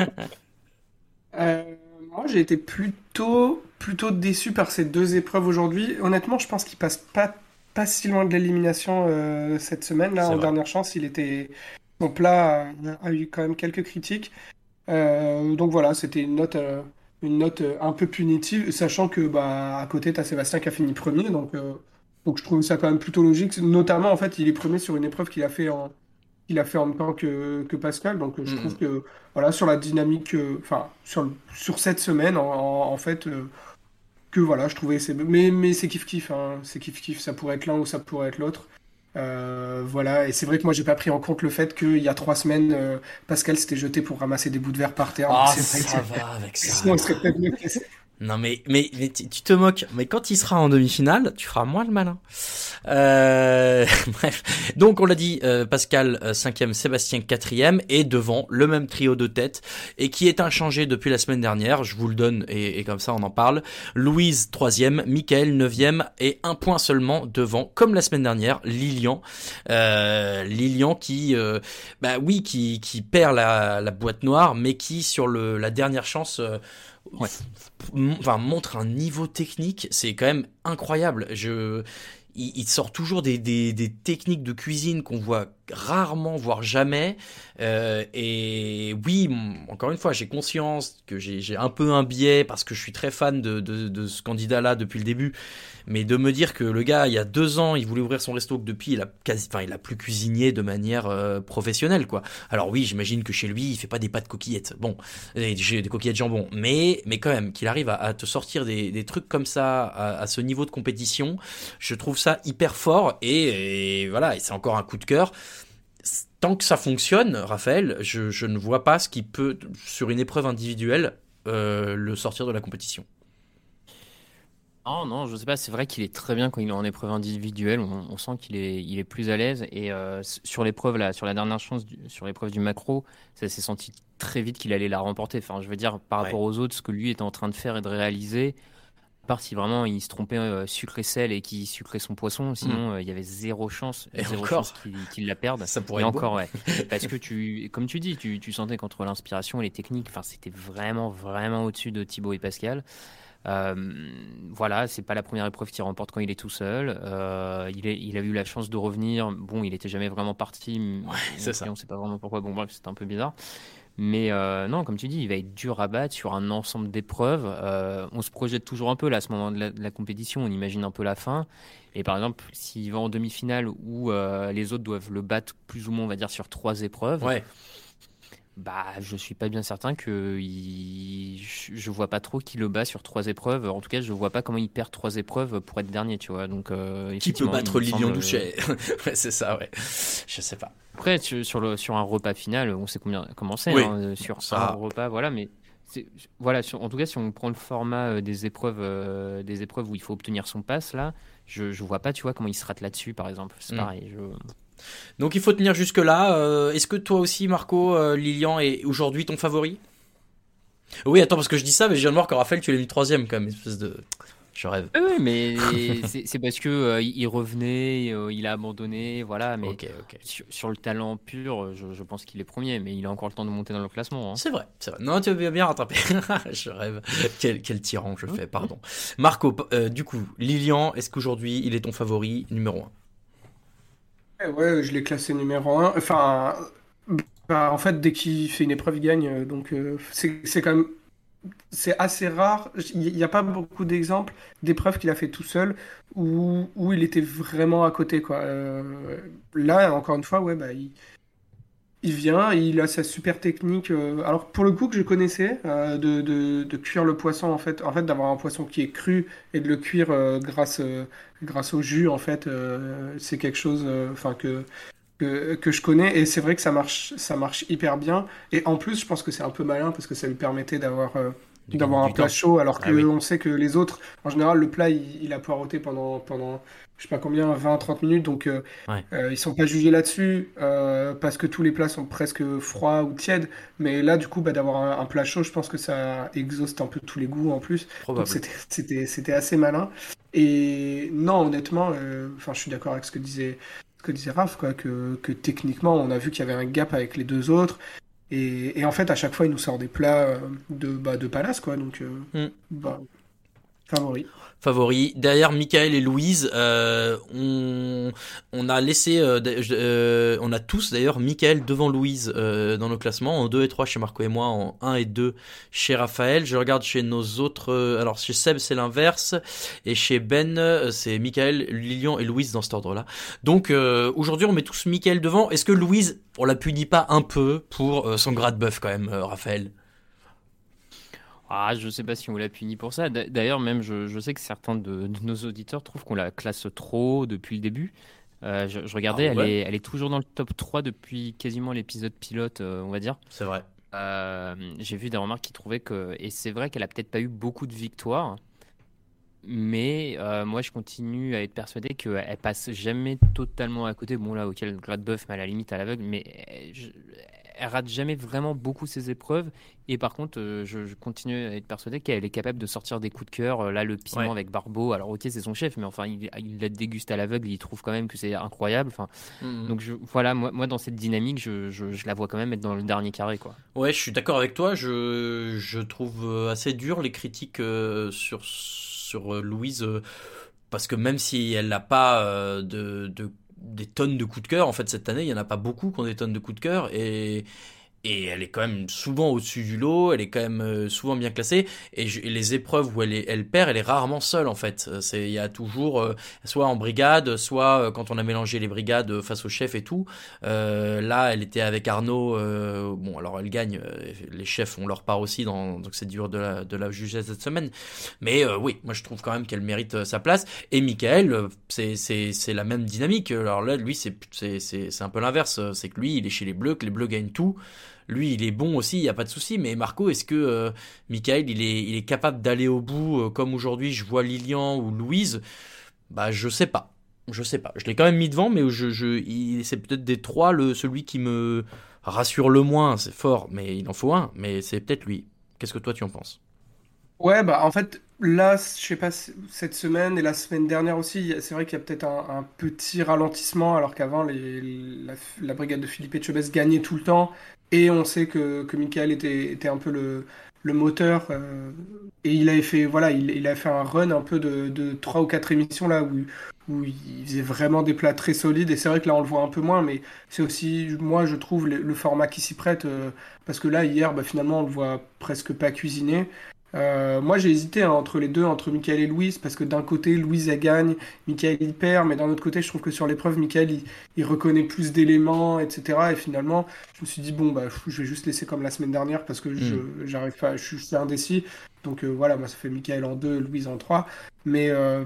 euh, moi, j'ai été plutôt, plutôt déçu par ces deux épreuves aujourd'hui. Honnêtement, je pense qu'il passe pas, pas si loin de l'élimination euh, cette semaine. Là, en vrai. dernière chance, il était son plat a, a, eu quand même quelques critiques. Euh, donc voilà, c'était une note, euh, une note un peu punitive, sachant que bah, à côté, tu as Sébastien qui a fini premier. Donc, euh, donc je trouve ça quand même plutôt logique. Notamment, en fait, il est premier sur une épreuve qu'il a fait en, qu'il a fait en même temps que, que Pascal. Donc je Mhm. trouve que voilà, sur la dynamique, euh, enfin, sur, sur cette semaine, en, en- en fait, euh, que voilà, je trouvais. c'est- Mais, mais c'est kiff-kiff, hein, c'est kiff-kiff. Ça pourrait être l'un ou ça pourrait être l'autre. Euh, voilà, et c'est vrai que moi j'ai pas pris en compte le fait qu'il y a trois semaines, euh, Pascal s'était jeté pour ramasser des bouts de verre par terre. Ah, Donc, c'est vrai ça va avec ça. Sinon, il serait peut-être mieux classé. Non mais, mais, tu, te moques. Mais quand il sera en demi-finale, tu feras moins le malin. Euh, bref. Donc on l'a dit, euh, Pascal euh, cinquième, Sébastien quatrième et devant le même trio de tête et qui est inchangé depuis la semaine dernière. Je vous le donne et, comme ça on en parle. Louise troisième, Michael neuvième et un point seulement devant, comme la semaine dernière, Lilian. Euh, Lilian qui, euh, bah oui, qui, qui perd la, la boîte noire, mais qui sur le, la dernière chance. M- enfin, montre un niveau technique, c'est quand même incroyable. Je, il, il sort toujours des, des, des techniques de cuisine qu'on voit rarement, voire jamais. Euh, et oui, encore une fois, j'ai conscience que j'ai j'ai un peu un biais parce que je suis très fan de, de, de ce candidat-là depuis le début. Mais de me dire que le gars, il y a deux ans, il voulait ouvrir son resto, que depuis, il a quasi, enfin, il a plus cuisiné de manière euh, professionnelle, quoi. Alors oui, j'imagine que chez lui, il fait pas des pâtes coquillettes. Bon, des, des coquillettes jambon. Mais, mais quand même, qu'il arrive à, à te sortir des, des trucs comme ça, à, à ce niveau de compétition, je trouve ça hyper fort. Et, et voilà, et c'est encore un coup de cœur. Tant que ça fonctionne, Raphaël, je, je ne vois pas ce qui peut, sur une épreuve individuelle, euh, le sortir de la compétition. Non, non, je sais pas. C'est vrai qu'il est très bien quand il est en épreuve individuelle. On, on sent qu'il est, il est plus à l'aise. Et euh, sur l'épreuve là, sur la dernière chance, du- sur l'épreuve du macro, ça s'est senti très vite qu'il allait la remporter. Enfin, je veux dire, par rapport aux autres, ce que lui était en train de faire et de réaliser. Part si vraiment il se trompait euh, sucre et sel et qu'il sucrait son poisson, sinon euh, il y avait zéro chance, Et zéro encore. chance qu'il la perde. Ça pourrait Et être beau. encore, ouais. Parce que tu, comme tu dis, tu, tu sentais qu'entre l'inspiration et les techniques, enfin, c'était vraiment, vraiment au-dessus de Thibaut et Pascal. Euh, voilà, c'est pas la première épreuve qu'il remporte quand il est tout seul. Euh, il, est- il a eu la chance de revenir. Bon, il était jamais vraiment parti. mais c'est ça. On sait pas vraiment pourquoi. Bon, bref, c'est un peu bizarre. Mais euh, non, comme tu dis, il va être dur à battre sur un ensemble d'épreuves. Euh, on se projette toujours un peu là, à ce moment de la, de la compétition. On imagine un peu la fin. Et par exemple, s'il va en demi-finale où euh, les autres doivent le battre plus ou moins, on va dire, sur trois épreuves. Ouais. Bah, je suis pas bien certain que il... je vois pas trop qui le bat sur trois épreuves. En tout cas, je vois pas comment il perd trois épreuves pour être dernier, tu vois. Donc, Qui peut battre Lilian semble- Douchet Ouais, c'est ça, ouais. Je sais pas. Après, sur, le, sur un repas final, on sait combien comment c'est. Oui, hein, euh, sur ça- un repas, voilà. Mais voilà, sur- en tout cas, si on prend le format euh, des épreuves, euh, des épreuves où il faut obtenir son pass, là, je, je vois pas, tu vois, comment il se rate là-dessus, par exemple. C'est Mm. pareil. Je... Donc il faut tenir jusque là. Euh, Est-ce que toi aussi, Marco, Lilian est aujourd'hui ton favori? Oui, attends parce que je dis ça, mais je viens de voir que Raphaël, tu l'as mis troisième quand même, espèce de. Je rêve. Oui, mais c'est parce que euh, il revenait, euh, il a abandonné, voilà. Mais Ok, ok. Sur, sur le talent pur, je, je pense qu'il est premier, mais il a encore le temps de monter dans le classement. hein. C'est vrai, c'est vrai. Non, tu as bien rattrapé. je rêve. Quel, quel tyran je fais, pardon. Marco, euh, du coup, Lilian, est-ce qu'aujourd'hui il est ton favori numéro 1 Ouais, ouais, je l'ai classé numéro 1. Enfin, bah, en fait, dès qu'il fait une épreuve, il gagne. Donc, euh, c'est c'est quand même. C'est assez rare. Il n'y a pas beaucoup d'exemples d'épreuves qu'il a fait tout seul où, où il était vraiment à côté, quoi. Euh, là, encore une fois, ouais, bah, il, il vient, il a sa super technique. euh, alors, pour le coup, que je connaissais, euh, de, de, de cuire le poisson, en fait, en fait d'avoir un poisson qui est cru et de le cuire grâce, grâce au jus, en fait, c'est quelque chose que, que, que je connais. Et c'est vrai que ça marche, ça marche hyper bien. Et en plus, je pense que c'est un peu malin parce que ça lui permettait d'avoir. euh, d'avoir un plat temps. chaud alors Ah que oui. on sait que les autres en général le plat il, il a poireauté pendant pendant je sais pas combien 20-30 minutes donc euh, Ouais. euh, ils sont pas jugés là-dessus euh, parce que tous les plats sont presque froids ou tièdes. Mais là, du coup, bah, d'avoir un, un plat chaud, je pense que ça exhauste un peu tous les goûts en plus. C'était, assez malin. Et non, honnêtement, enfin, je suis d'accord avec ce que disait, que disait Raph, quoi, que, que techniquement, on a vu qu'il y avait un gap avec les deux autres. Et, et en fait, à chaque fois, il nous sort des plats euh, de, bah, de palace, quoi. Donc, euh, Mm. bah, favori. Favori. Derrière Michael et Louise, euh, on, on a laissé, euh, euh, on a tous d'ailleurs Michael devant Louise euh, dans nos classements, en 2 et 3 chez Marco et moi, en 1 et 2 chez Raphaël. Je regarde chez nos autres, euh, alors chez Seb c'est l'inverse, et chez Ben euh, c'est Michael, Lilian et Louise dans cet ordre-là. Donc aujourd'hui on met tous Michael devant. Est-ce que Louise, on la punit pas un peu pour son gras de bœuf quand même, Raphaël? Ah, je sais pas si on l'a puni pour ça. D'a- D'ailleurs, même, je, je sais que certains de, de nos auditeurs trouvent qu'on la classe trop depuis le début. Euh, je, je regardais, Ah ouais elle, est, elle est toujours dans le top 3 depuis quasiment l'épisode pilote, euh, on va dire. C'est vrai. Euh, J'ai vu des remarques qui trouvaient que. Et c'est vrai qu'elle a peut-être pas eu beaucoup de victoires. Mais moi, je continue à être persuadé qu'elle passe jamais totalement à côté. Bon, là, auquel mais à la limite à l'aveugle, mais elle, rate jamais vraiment beaucoup ses épreuves. Et par contre, euh, je, je continue à être persuadé qu'elle est capable de sortir des coups de cœur. Euh, Là, le piment Ouais. avec Barbeau, alors ok, c'est son chef, mais enfin, il, il la déguste à l'aveugle, il trouve quand même que c'est incroyable. Enfin, Mhm. donc je, voilà, moi, moi, dans cette dynamique, je, je- la vois quand même être dans le dernier carré, quoi. Ouais, je suis d'accord avec toi. Je, je trouve euh, assez dur les critiques euh, sur, sur euh, Louise, parce que même si elle n'a pas euh, de, de- des tonnes de coups de cœur, en fait, cette année, il n'y en a pas beaucoup qui ont des tonnes de coups de cœur, et, et elle est quand même souvent au-dessus du lot, elle est quand même euh, souvent bien classée, et, les épreuves où elle, elle perd, elle est rarement seule, en fait. Euh, Il y a toujours, euh, soit en brigade, soit quand on a mélangé les brigades face au chef et tout. Là, elle était avec Arnaud. bon, alors elle gagne. les chefs ont leur part aussi dans donc c'est dur de la de la juger cette semaine. Mais oui, moi je trouve quand même qu'elle mérite sa place. Et Michael, c'est la même dynamique. Alors là, lui, c'est un peu l'inverse. C'est que lui, il est chez les Bleus, que les Bleus gagnent tout. Lui, il est bon aussi, il y a pas de souci. Mais Marco, est-ce que euh, Michael, il est il est capable d'aller au bout euh, comme aujourd'hui je vois Lilian ou Louise? Bah, je sais pas. Je sais pas. Je l'ai quand même mis devant, mais je, je, c'est peut-être des trois le, celui qui me rassure le moins. C'est fort, mais il en faut un. Mais c'est peut-être lui. Qu'est-ce que toi tu en penses? Ouais, bah en fait, là, je sais pas, cette semaine et la semaine dernière aussi, c'est vrai qu'il y a peut-être un, petit ralentissement, alors qu'avant, la, la brigade de Philippe Etchebest gagnait tout le temps, et on sait que, que Michael était, était un peu le, le moteur, euh, et il avait fait, voilà, il, il a fait un run un peu de, de 3 ou 4 émissions là, où, où il faisait vraiment des plats très solides, et c'est vrai que là, on le voit un peu moins, mais c'est aussi, moi, je trouve, le, format qui s'y prête, euh, parce que là, hier, bah, finalement, on le voit presque pas cuisiner. Euh, moi j'ai hésité hein, entre les deux, entre Michael et Louise, parce que d'un côté Louise elle gagne, Michael il perd, mais d'un autre côté je trouve que sur l'épreuve Michael il, il reconnaît plus d'éléments, etc. Et finalement je me suis dit bon bah je vais juste laisser comme la semaine dernière parce que je j'arrive pas, je suis je suis indécis. Donc euh, voilà, moi ça fait Michael en deux, Louise en trois. Mais euh,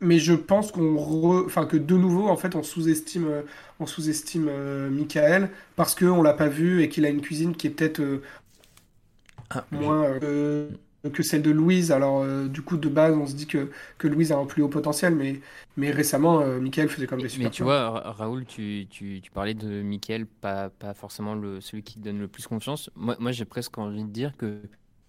mais je pense qu'on re... enfin que de nouveau en fait on sous-estime on sous-estime Michael parce que on l'a pas vu et qu'il a une cuisine qui est peut-être euh, moins euh, que celle de Louise. Alors, euh, du coup, de base, on se dit que, que Louise a un plus haut potentiel, mais, mais récemment, euh, Michael faisait comme des super Mais tu vois, Ra- Raoul, tu, tu, tu parlais de Mickaël, pas, pas forcément le, celui qui te donne le plus confiance. Moi, moi j'ai presque envie de dire que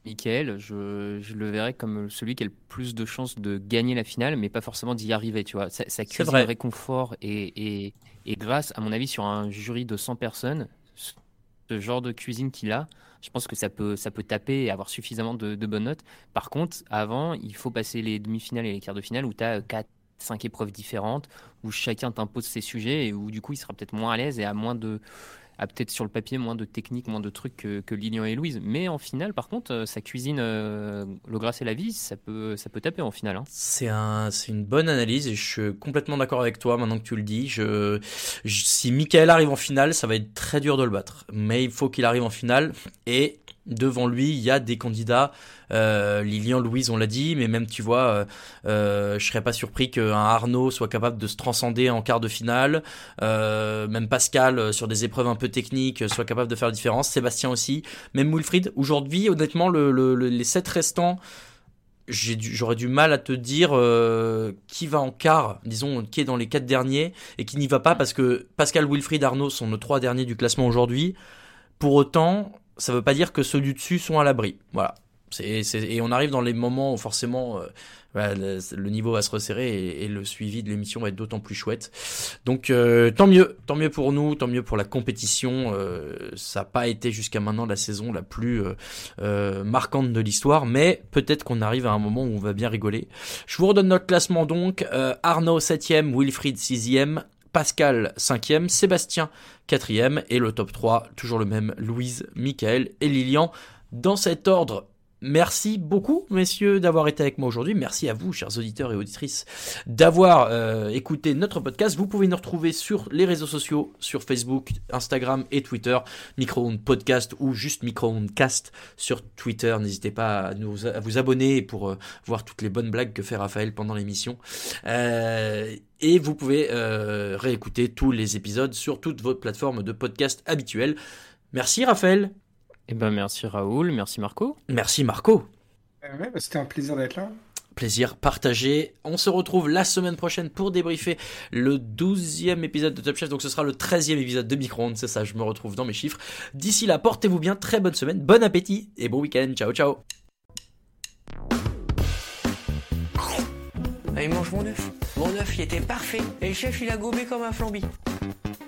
Mickaël, je, je le verrais comme celui qui a le plus de chances de gagner la finale, mais pas forcément d'y arriver, tu vois. Sa, sa cuisine vrai. réconfort et, et, et grâce, à mon avis, sur un jury de 100 personnes, ce genre de cuisine qu'il a, je pense que ça peut, taper et avoir suffisamment de, bonnes notes. Par contre, avant, il faut passer les demi-finales et les quarts de finale où tu as 4, 5 épreuves différentes, où chacun t'impose ses sujets et où du coup il sera peut-être moins à l'aise et a moins de peut-être sur le papier moins de techniques, moins de trucs que, Lilian et Louise. Mais en finale, par contre, euh, sa cuisine, euh, le et la vie, ça peut, ça peut taper en finale. hein. C'est un, une bonne analyse et je suis complètement d'accord avec toi maintenant que tu le dis. Si Michael arrive en finale, ça va être très dur de le battre. Mais il faut qu'il arrive en finale et devant lui, il y a des candidats. Euh, Lilian, Louise, on l'a dit, mais même tu vois, euh, euh, je serais pas surpris qu'un Arnaud soit capable de se transcender en quart de finale. Euh, même Pascal, euh, sur des épreuves un peu techniques, soit capable de faire la différence. Sébastien aussi. Même Wilfried. Aujourd'hui, honnêtement, le, le- le- les sept restants j'aurais du mal à te dire qui va en quart, disons, qui est dans les quatre derniers et qui n'y va pas parce que Pascal, Wilfried, Arnaud sont nos trois derniers du classement aujourd'hui. Pour autant, ça veut pas dire que ceux du dessus sont à l'abri. Voilà. C'est, c'est- et on arrive dans les moments où forcément voilà, le, niveau va se resserrer et, le suivi de l'émission va être d'autant plus chouette. Donc euh, tant mieux, tant mieux pour nous, tant mieux pour la compétition. Euh, ça n'a pas été jusqu'à maintenant la saison la plus euh, euh, marquante de l'histoire, mais peut-être qu'on arrive à un moment où on va bien rigoler. Je vous redonne notre classement donc. Arnaud 7ème, Wilfried 6ème, Pascal 5ème, Sébastien 4ème et le top 3, toujours le même, Louise, Michael et Lilian. Dans cet ordre, Merci beaucoup, messieurs, d'avoir été avec moi aujourd'hui. Merci à vous, chers auditeurs et auditrices, d'avoir euh, écouté notre podcast. Vous pouvez nous retrouver sur les réseaux sociaux, sur Facebook, Instagram et Twitter, Micro Podcast ou juste Micro Cast sur Twitter. N'hésitez pas à, vous abonner pour euh, voir toutes les bonnes blagues que fait Raphaël pendant l'émission. Euh, et vous pouvez réécouter tous les épisodes sur toutes vos plateformes de podcast habituelles. Merci Raphaël. Eh ben merci Raoul, merci Marco. Merci Marco. Ouais, bah, C'était un plaisir d'être là. Plaisir partagé. On se retrouve la semaine prochaine pour débriefer le 12e épisode de Top Chef. Donc ce sera le 13e épisode de Micro-ondes. C'est ça, je me retrouve dans mes chiffres. D'ici là, portez-vous bien. Très bonne semaine. Bon appétit et bon week-end. Ciao, ciao. Allez, mange mon œuf. Mon œuf, il était parfait. Et le chef, il a gobé comme un flambi.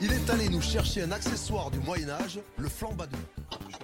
Il est allé nous chercher un accessoire du Moyen-Âge, le flambadou.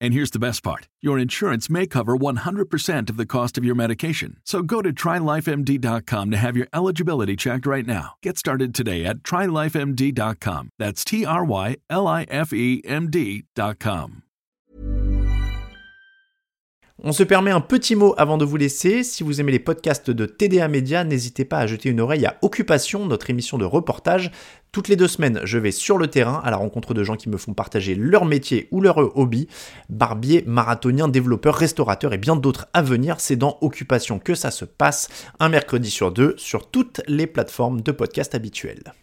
And here's the best part your insurance may cover 100% of the cost of your medication. So go to trylifemd.com to have your eligibility checked right now. Get started today at trylifemd.com. That's T R Y L I F E M D.com. On se permet un petit mot avant de vous laisser. Si vous aimez les podcasts de TDA Média, n'hésitez pas à jeter une oreille à Occupation, notre émission de reportage. Toutes les deux semaines, je vais sur le terrain à la rencontre de gens qui me font partager leur métier ou leur hobby. Barbier, marathonien, développeur, restaurateur et bien d'autres à venir. C'est dans Occupation que ça se passe, un mercredi sur deux, sur toutes les plateformes de podcast habituelles.